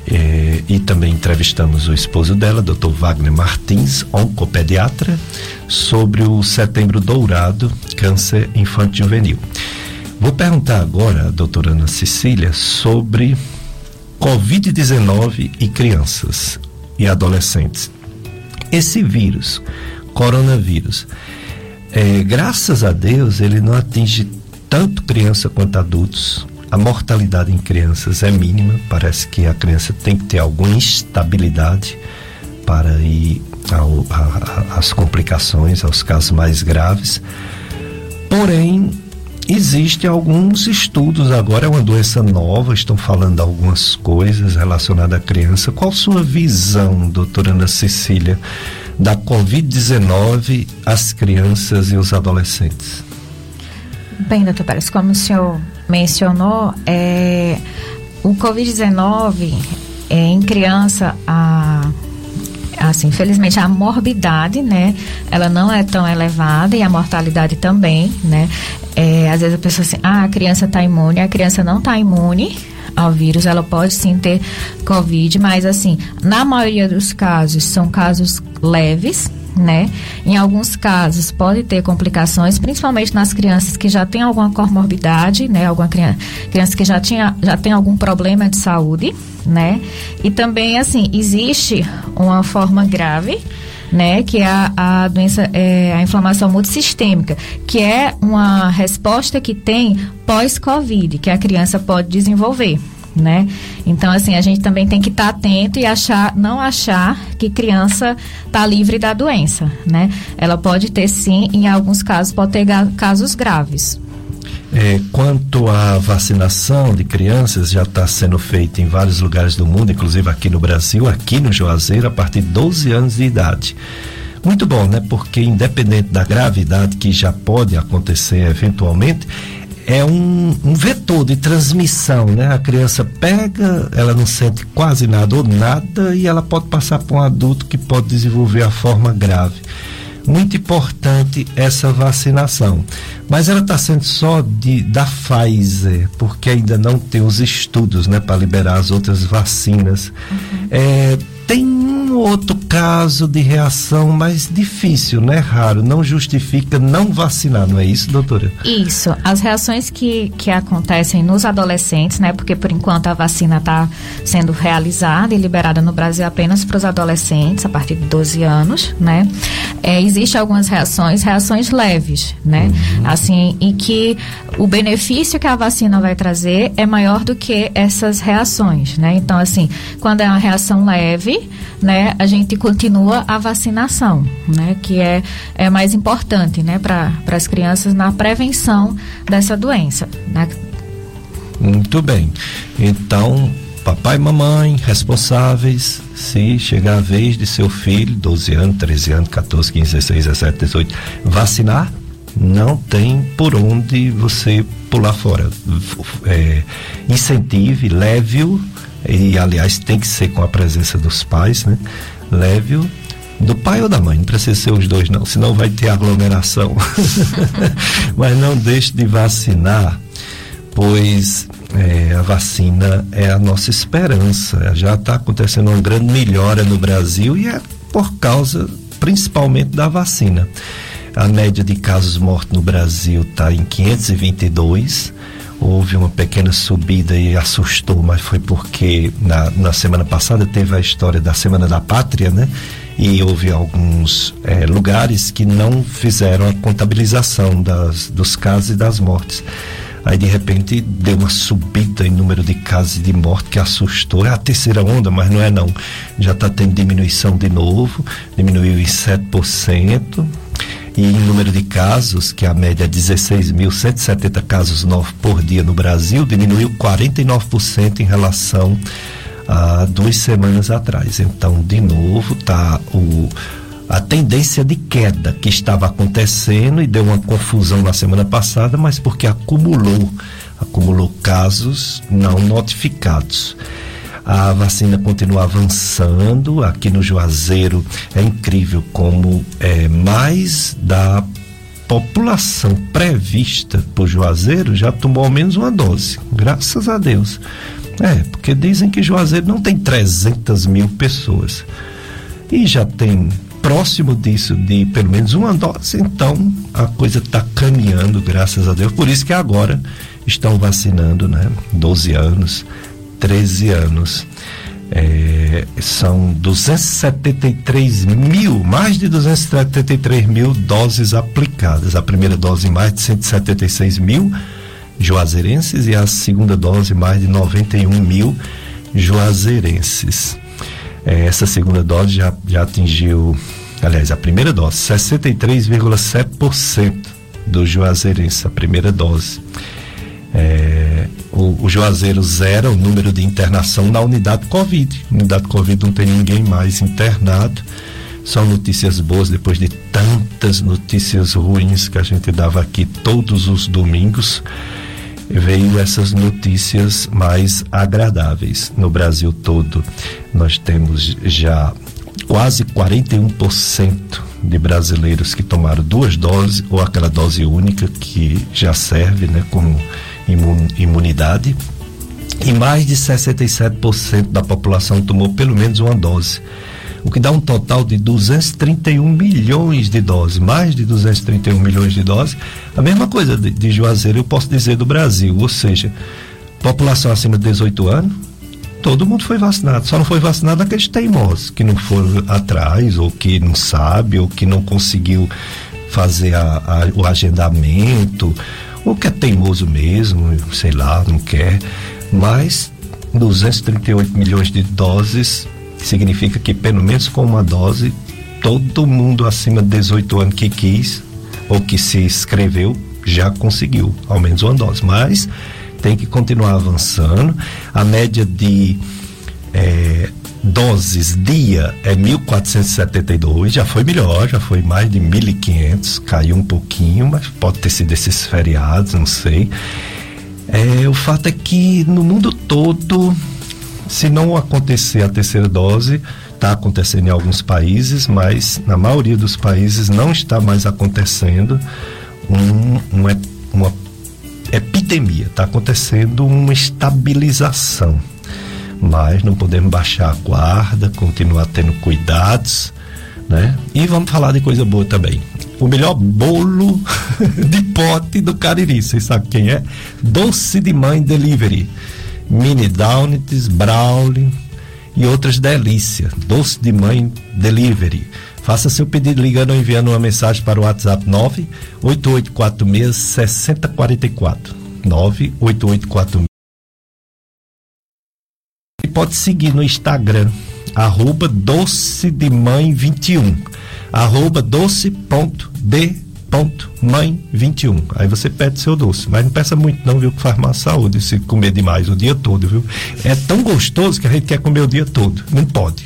Speaker 1: É, e também entrevistamos o esposo dela, doutor Wagner Martins, oncopediatra, sobre o setembro dourado, câncer infantil juvenil. Vou perguntar agora doutora Ana Cecília sobre Covid-19 e crianças e adolescentes. Esse vírus, coronavírus, é, graças a Deus, ele não atinge tanto criança quanto adultos. A mortalidade em crianças é mínima, parece que a criança tem que ter alguma instabilidade para ir às complicações, aos casos mais graves. Porém, Existem alguns estudos agora, é uma doença nova, estão falando algumas coisas relacionadas à criança. Qual sua visão, doutora Ana Cecília, da Covid-19 às crianças e os adolescentes?
Speaker 2: Bem, doutor Pérez, como o senhor mencionou, é, o Covid-19 é, em criança, a assim, infelizmente a morbidade, né, ela não é tão elevada e a mortalidade também, né. É, às vezes a pessoa assim, ah, a criança está imune, a criança não está imune ao vírus, ela pode sim ter Covid, mas assim, na maioria dos casos são casos leves, né? Em alguns casos pode ter complicações, principalmente nas crianças que já têm alguma comorbidade, né? Alguma criança, criança que já tinha, já tem algum problema de saúde, né? E também assim existe uma forma grave né, que é a, a doença, é, a inflamação multissistêmica, que é uma resposta que tem pós-Covid, que a criança pode desenvolver. Né? Então, assim, a gente também tem que estar tá atento e achar, não achar que criança está livre da doença, né? Ela pode ter sim, em alguns casos, pode ter casos graves.
Speaker 1: É, quanto à vacinação de crianças, já está sendo feita em vários lugares do mundo, inclusive aqui no Brasil, aqui no Juazeiro, a partir de 12 anos de idade. Muito bom, né? Porque independente da gravidade que já pode acontecer eventualmente, é um, um, vetor de transmissão, né? A criança pega, ela não sente quase nada ou nada e ela pode passar para um adulto que pode desenvolver a forma grave muito importante essa vacinação. Mas ela está sendo só de, da Pfizer, porque ainda não tem os estudos né, para liberar as outras vacinas. Uhum. É, tem um outro caso de reação mais difícil, né? Raro, não justifica não vacinar, não é isso, doutora?
Speaker 2: Isso. As reações que, que acontecem nos adolescentes, né? Porque por enquanto a vacina está sendo realizada e liberada no Brasil apenas para os adolescentes, a partir de 12 anos, né? É, Existem algumas reações, reações leves, né? Uhum. Assim, e que o benefício que a vacina vai trazer é maior do que essas reações, né? Então, assim, quando é uma reação leve, né, a gente continua a vacinação, né, que é, é mais importante, né, para as crianças na prevenção dessa doença. Né?
Speaker 1: Muito bem. Então, papai e mamãe responsáveis, se chegar a vez de seu filho, 12 anos, 13 anos, 14, 15, 16, 17, 18, vacinar, não tem por onde você pular fora. É, incentive, leve-o e aliás tem que ser com a presença dos pais, né? Leve-o do pai ou da mãe, não precisa ser os dois não, senão vai ter aglomeração. Mas não deixe de vacinar, pois é, a vacina é a nossa esperança. Já está acontecendo uma grande melhora no Brasil e é por causa principalmente da vacina. A média de casos mortos no Brasil está em 522 houve uma pequena subida e assustou, mas foi porque na, na semana passada teve a história da Semana da Pátria, né? E houve alguns é, lugares que não fizeram a contabilização das, dos casos e das mortes. Aí de repente deu uma subida em número de casos de morte que assustou. É a terceira onda, mas não é não. Já está tendo diminuição de novo, diminuiu em 7%. E em número de casos, que a média é 16.170 casos novos por dia no Brasil, diminuiu 49% em relação a duas semanas atrás. Então, de novo, tá o a tendência de queda que estava acontecendo e deu uma confusão na semana passada, mas porque acumulou, acumulou casos não notificados. A vacina continua avançando. Aqui no Juazeiro é incrível como é, mais da população prevista por Juazeiro já tomou ao menos uma dose. Graças a Deus. É, porque dizem que Juazeiro não tem 300 mil pessoas. E já tem próximo disso de pelo menos uma dose, então a coisa está caminhando, graças a Deus. Por isso que agora estão vacinando, né? 12 anos, 13 anos. É, são 273 mil, mais de 273 mil doses aplicadas. A primeira dose, mais de 176 mil juazeirenses, e a segunda dose, mais de 91 mil juazeirenses. É, essa segunda dose já, já atingiu, aliás, a primeira dose, 63,7% do juazeirense, a primeira dose. É, o, o Juazeiro zera o número de internação na unidade Covid. Unidade Covid não tem ninguém mais internado. São notícias boas depois de tantas notícias ruins que a gente dava aqui todos os domingos. Veio essas notícias mais agradáveis. No Brasil todo, nós temos já quase 41% de brasileiros que tomaram duas doses ou aquela dose única que já serve, né, como imunidade e mais de 67% da população tomou pelo menos uma dose, o que dá um total de 231 milhões de doses, mais de 231 milhões de doses. A mesma coisa de, de Juazeiro eu posso dizer do Brasil, ou seja, população acima de 18 anos, todo mundo foi vacinado, só não foi vacinado aqueles teimosos que não foram atrás, ou que não sabe, ou que não conseguiu fazer a, a, o agendamento, ou que é teimoso mesmo, sei lá, não quer, mas 238 milhões de doses significa que pelo menos com uma dose todo mundo acima de 18 anos que quis ou que se inscreveu já conseguiu ao menos uma dose, mas tem que continuar avançando. A média de é, doses dia é 1.472, já foi melhor, já foi mais de 1.500, caiu um pouquinho, mas pode ter sido esses feriados, não sei. É, o fato é que no mundo todo, se não acontecer a terceira dose, está acontecendo em alguns países, mas na maioria dos países não está mais acontecendo um, uma, uma epidemia, está acontecendo uma estabilização mas não podemos baixar a guarda, continuar tendo cuidados, né? E vamos falar de coisa boa também. O melhor bolo de pote do Cariri, vocês sabem quem é? Doce de Mãe Delivery. Mini Donuts, Brownie e outras delícias. Doce de Mãe Delivery. Faça seu pedido ligando ou enviando uma mensagem para o WhatsApp 98846 6044. 98846 pode seguir no Instagram, arroba doce de mãe 21, arroba doce.d.mãe 21. Aí você pede seu doce, mas não peça muito não, viu, que faz má saúde se comer demais o dia todo, viu? É tão gostoso que a gente quer comer o dia todo. Não pode.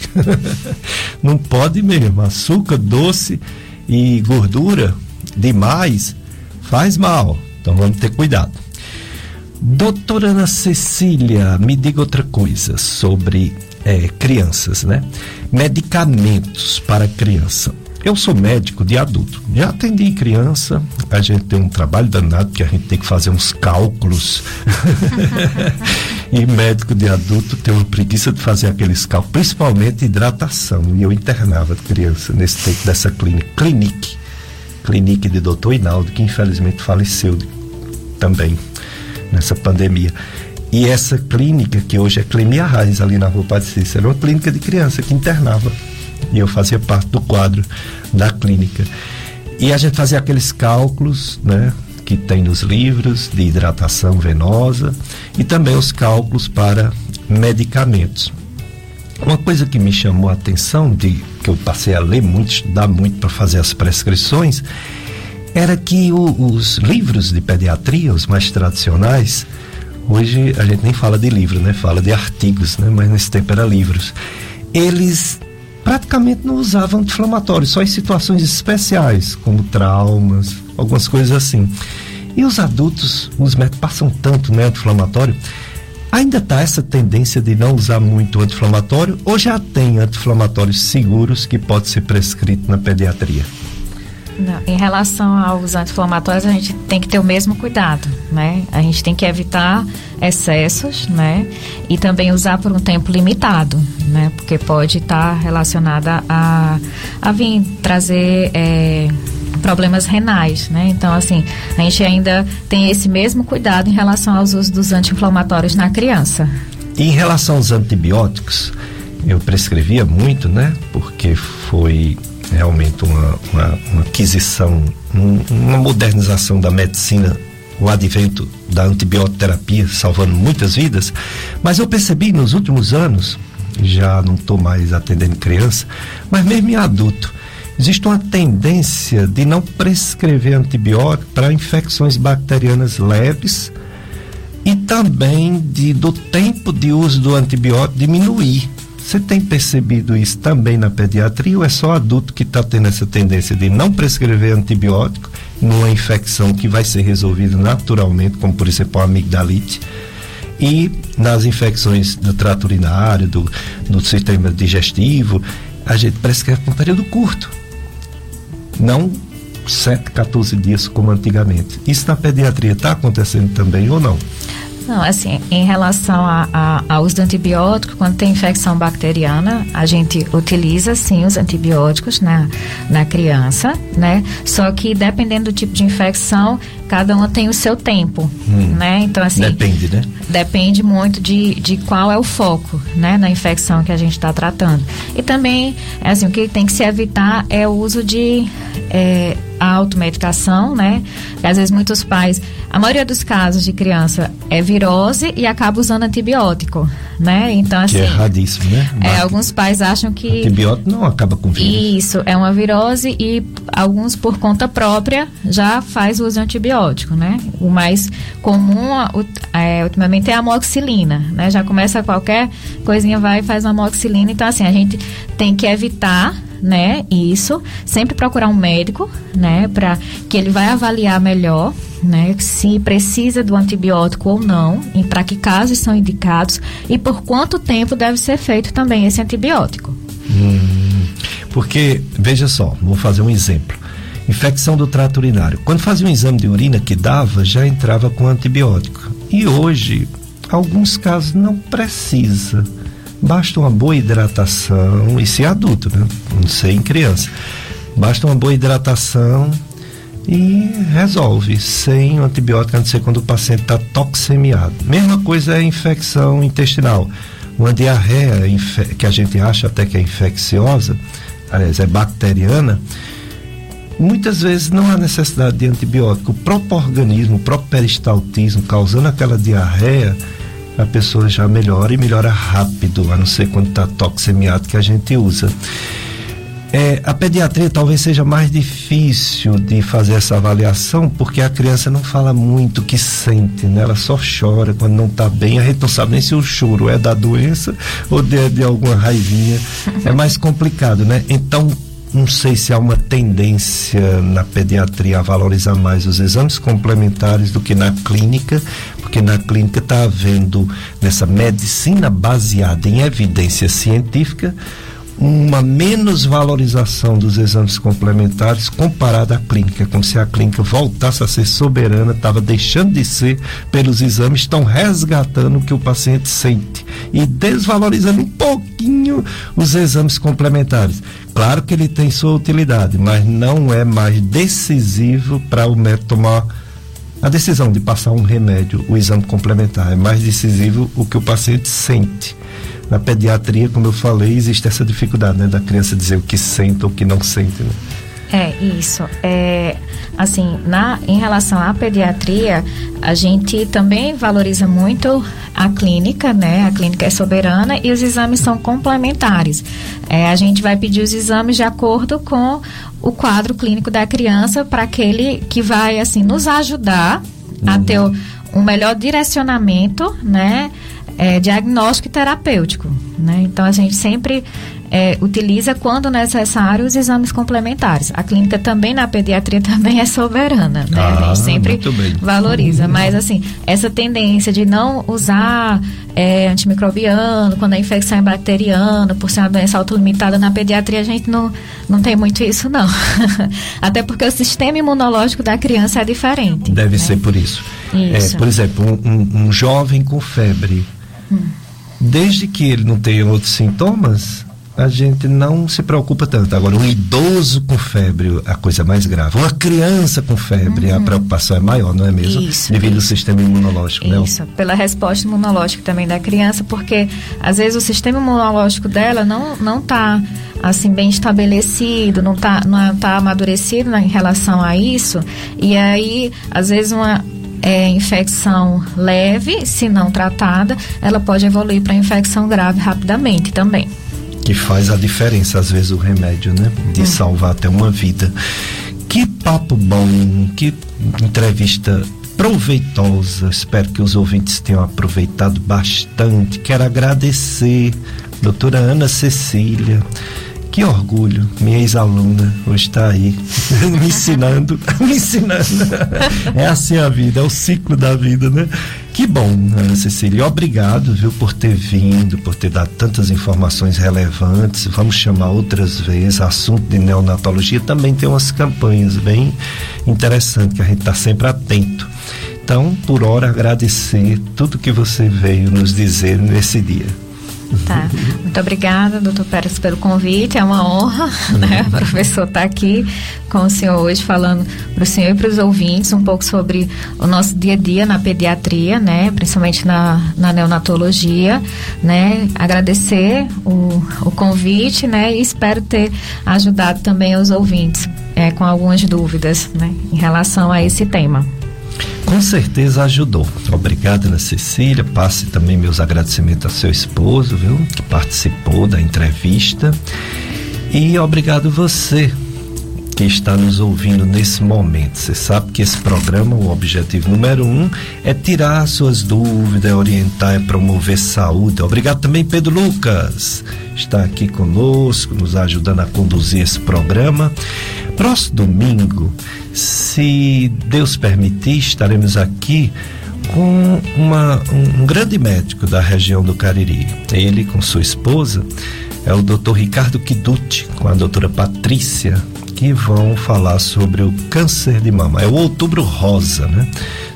Speaker 1: não pode mesmo. Açúcar, doce e gordura demais faz mal. Então vamos ter cuidado. Doutora Ana Cecília, me diga outra coisa sobre é, crianças, né? Medicamentos para criança. Eu sou médico de adulto. Já atendi criança. A gente tem um trabalho danado que a gente tem que fazer uns cálculos. e médico de adulto tem uma preguiça de fazer aqueles cálculos, principalmente hidratação. E eu internava criança nesse tempo dessa clínica. Clinique. Clinique de doutor Hinaldo, que infelizmente faleceu também nessa pandemia. E essa clínica, que hoje é Clínica Raiz, ali na rua Padre Cícero, era uma clínica de criança que internava. E eu fazia parte do quadro da clínica. E a gente fazia aqueles cálculos, né? que tem nos livros de hidratação venosa e também os cálculos para medicamentos. Uma coisa que me chamou a atenção, de que eu passei a ler muito, estudar muito para fazer as prescrições, era que o, os livros de pediatria, os mais tradicionais, hoje a gente nem fala de livro, né? Fala de artigos, né? Mas nesse tempo era livros. Eles praticamente não usavam anti-inflamatórios, só em situações especiais, como traumas, algumas coisas assim. E os adultos, os médicos passam tanto né, anti-inflamatório, ainda está essa tendência de não usar muito anti-inflamatório ou já tem anti-inflamatórios seguros que pode ser prescrito na pediatria?
Speaker 2: Não, em relação aos anti-inflamatórios, a gente tem que ter o mesmo cuidado, né? A gente tem que evitar excessos, né? E também usar por um tempo limitado, né? Porque pode estar relacionada a, a vir trazer é, problemas renais, né? Então, assim, a gente ainda tem esse mesmo cuidado em relação aos usos dos anti-inflamatórios na criança.
Speaker 1: Em relação aos antibióticos, eu prescrevia muito, né? Porque foi realmente uma, uma, uma aquisição, um, uma modernização da medicina, o advento da antibioterapia salvando muitas vidas, mas eu percebi nos últimos anos, já não estou mais atendendo criança, mas mesmo em adulto, existe uma tendência de não prescrever antibiótico para infecções bacterianas leves e também de, do tempo de uso do antibiótico diminuir. Você tem percebido isso também na pediatria ou é só adulto que está tendo essa tendência de não prescrever antibiótico numa infecção que vai ser resolvida naturalmente, como por exemplo a amigdalite? E nas infecções do trato urinário, do, do sistema digestivo, a gente prescreve por um período curto. Não 7, 14 dias como antigamente. Isso na pediatria está acontecendo também ou não?
Speaker 2: Não, assim, em relação a, a, ao uso do antibiótico, quando tem infecção bacteriana, a gente utiliza sim os antibióticos na, na criança, né? Só que dependendo do tipo de infecção, cada uma tem o seu tempo, hum, né? Então, assim.
Speaker 1: Depende, né?
Speaker 2: Depende muito de, de qual é o foco, né? Na infecção que a gente está tratando. E também, assim, o que tem que se evitar é o uso de. É, automedicação, né? às vezes muitos pais, a maioria dos casos de criança é virose e acaba usando antibiótico, né? Então assim,
Speaker 1: que é erradíssimo, né?
Speaker 2: É, alguns pais acham que
Speaker 1: antibiótico não acaba com vírus.
Speaker 2: Isso, é uma virose e alguns por conta própria já faz uso de antibiótico, né? O mais comum é, ultimamente é a amoxicilina, né? Já começa qualquer coisinha vai e faz uma amoxicilina, então assim, a gente tem que evitar né? Isso, sempre procurar um médico, né, para que ele vai avaliar melhor, né, se precisa do antibiótico ou não, e para que casos são indicados e por quanto tempo deve ser feito também esse antibiótico.
Speaker 1: Hum, porque veja só, vou fazer um exemplo. Infecção do trato urinário. Quando fazia um exame de urina que dava, já entrava com antibiótico. E hoje, alguns casos não precisa Basta uma boa hidratação, isso é adulto, né? Não sei em criança. Basta uma boa hidratação e resolve, sem o antibiótico, a não ser quando o paciente está toxemiado. Mesma coisa é a infecção intestinal. Uma diarreia que a gente acha até que é infecciosa, aliás, é bacteriana, muitas vezes não há necessidade de antibiótico. O próprio organismo, o próprio peristaltismo causando aquela diarreia, a pessoa já melhora e melhora rápido, a não ser quando está toxemiado que a gente usa. É, a pediatria talvez seja mais difícil de fazer essa avaliação porque a criança não fala muito o que sente, né? Ela só chora quando não está bem. A gente não sabe nem se o choro é da doença ou de, de alguma raivinha. É mais complicado, né? Então, não sei se há uma tendência na pediatria a valorizar mais os exames complementares do que na clínica, porque na clínica está havendo, nessa medicina baseada em evidência científica, uma menos valorização dos exames complementares comparada à clínica, como se a clínica voltasse a ser soberana, estava deixando de ser pelos exames, estão resgatando o que o paciente sente e desvalorizando um pouquinho os exames complementares. Claro que ele tem sua utilidade, mas não é mais decisivo para o médico tomar a decisão de passar um remédio, o exame complementar. É mais decisivo o que o paciente sente. Na pediatria, como eu falei, existe essa dificuldade, né, da criança dizer o que sente ou o que não sente. Né?
Speaker 2: É, isso. É, assim, na, em relação à pediatria, a gente também valoriza muito a clínica, né? A clínica é soberana e os exames são complementares. É, a gente vai pedir os exames de acordo com o quadro clínico da criança para aquele que vai, assim, nos ajudar uhum. a ter o, um melhor direcionamento, né? É, diagnóstico e terapêutico, né? Então a gente sempre é, utiliza quando necessário os exames complementares. A clínica também na pediatria também é soberana, né? Ah, a gente sempre valoriza. Mas assim, essa tendência de não usar é, antimicrobiano, quando a infecção é bacteriana, por ser uma doença autolimitada na pediatria, a gente não, não tem muito isso, não. Até porque o sistema imunológico da criança é diferente.
Speaker 1: Deve né? ser por isso. isso. É, por exemplo, um, um jovem com febre. Desde que ele não tenha outros sintomas, a gente não se preocupa tanto. Agora, um idoso com febre, a coisa mais grave. Uma criança com febre, uhum. a preocupação é maior, não é mesmo? Isso. Devido ao sistema imunológico,
Speaker 2: né? Isso, pela resposta imunológica também da criança, porque às vezes o sistema imunológico dela não não está assim bem estabelecido, não está não tá amadurecido né, em relação a isso. E aí, às vezes uma é, infecção leve, se não tratada, ela pode evoluir para infecção grave rapidamente também
Speaker 1: que faz a diferença, às vezes, o remédio, né? De hum. salvar até uma vida. Que papo bom, que entrevista proveitosa. Espero que os ouvintes tenham aproveitado bastante. Quero agradecer, doutora Ana Cecília. Que orgulho, minha ex-aluna hoje está aí me ensinando, me ensinando. É assim a vida, é o ciclo da vida, né? Que bom, Ana Cecília. Obrigado, viu, por ter vindo, por ter dado tantas informações relevantes. Vamos chamar outras vezes. Assunto de neonatologia também tem umas campanhas bem interessantes que a gente está sempre atento. Então, por hora, agradecer tudo que você veio nos dizer nesse dia.
Speaker 2: Tá. Muito obrigada, doutor Pérez, pelo convite. É uma honra, né, o professor estar tá aqui com o senhor hoje falando para o senhor e para os ouvintes um pouco sobre o nosso dia a dia na pediatria, né, principalmente na, na neonatologia, né. Agradecer o, o convite, né, e espero ter ajudado também os ouvintes é, com algumas dúvidas, né, em relação a esse tema
Speaker 1: com certeza ajudou. Obrigado, Ana Cecília. Passe também meus agradecimentos ao seu esposo, viu? Que participou da entrevista. E obrigado você que está nos ouvindo nesse momento. Você sabe que esse programa, o objetivo número um, é tirar suas dúvidas, é orientar, é promover saúde. Obrigado também, Pedro Lucas, está aqui conosco, nos ajudando a conduzir esse programa. Próximo domingo se Deus permitir, estaremos aqui com uma, um, um grande médico da região do Cariri. Ele com sua esposa é o Dr. Ricardo Kiduti, com a doutora Patrícia, que vão falar sobre o câncer de mama. É o outubro rosa, né?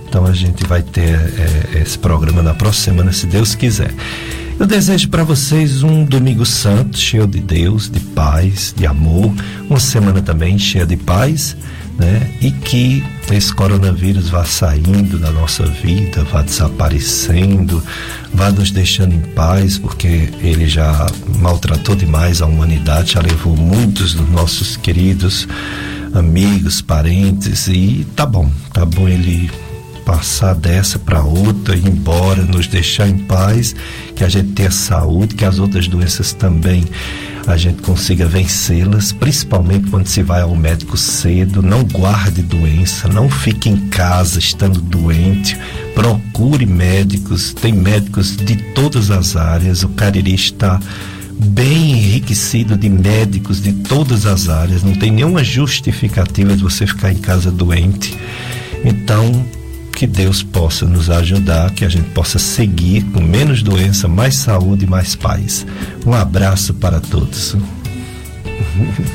Speaker 1: Então a gente vai ter é, esse programa na próxima semana, se Deus quiser. Eu desejo para vocês um domingo santo, cheio de Deus, de paz, de amor, uma semana também cheia de paz né? E que esse coronavírus vá saindo da nossa vida, vá desaparecendo, vá nos deixando em paz, porque ele já maltratou demais a humanidade, já levou muitos dos nossos queridos amigos, parentes e tá bom, tá bom ele passar dessa para outra, ir embora, nos deixar em paz, que a gente tenha saúde, que as outras doenças também a gente consiga vencê-las, principalmente quando se vai ao médico cedo. Não guarde doença, não fique em casa estando doente. Procure médicos, tem médicos de todas as áreas. O Cariri está bem enriquecido de médicos de todas as áreas. Não tem nenhuma justificativa de você ficar em casa doente. Então, que Deus possa nos ajudar, que a gente possa seguir com menos doença, mais saúde e mais paz. Um abraço para todos.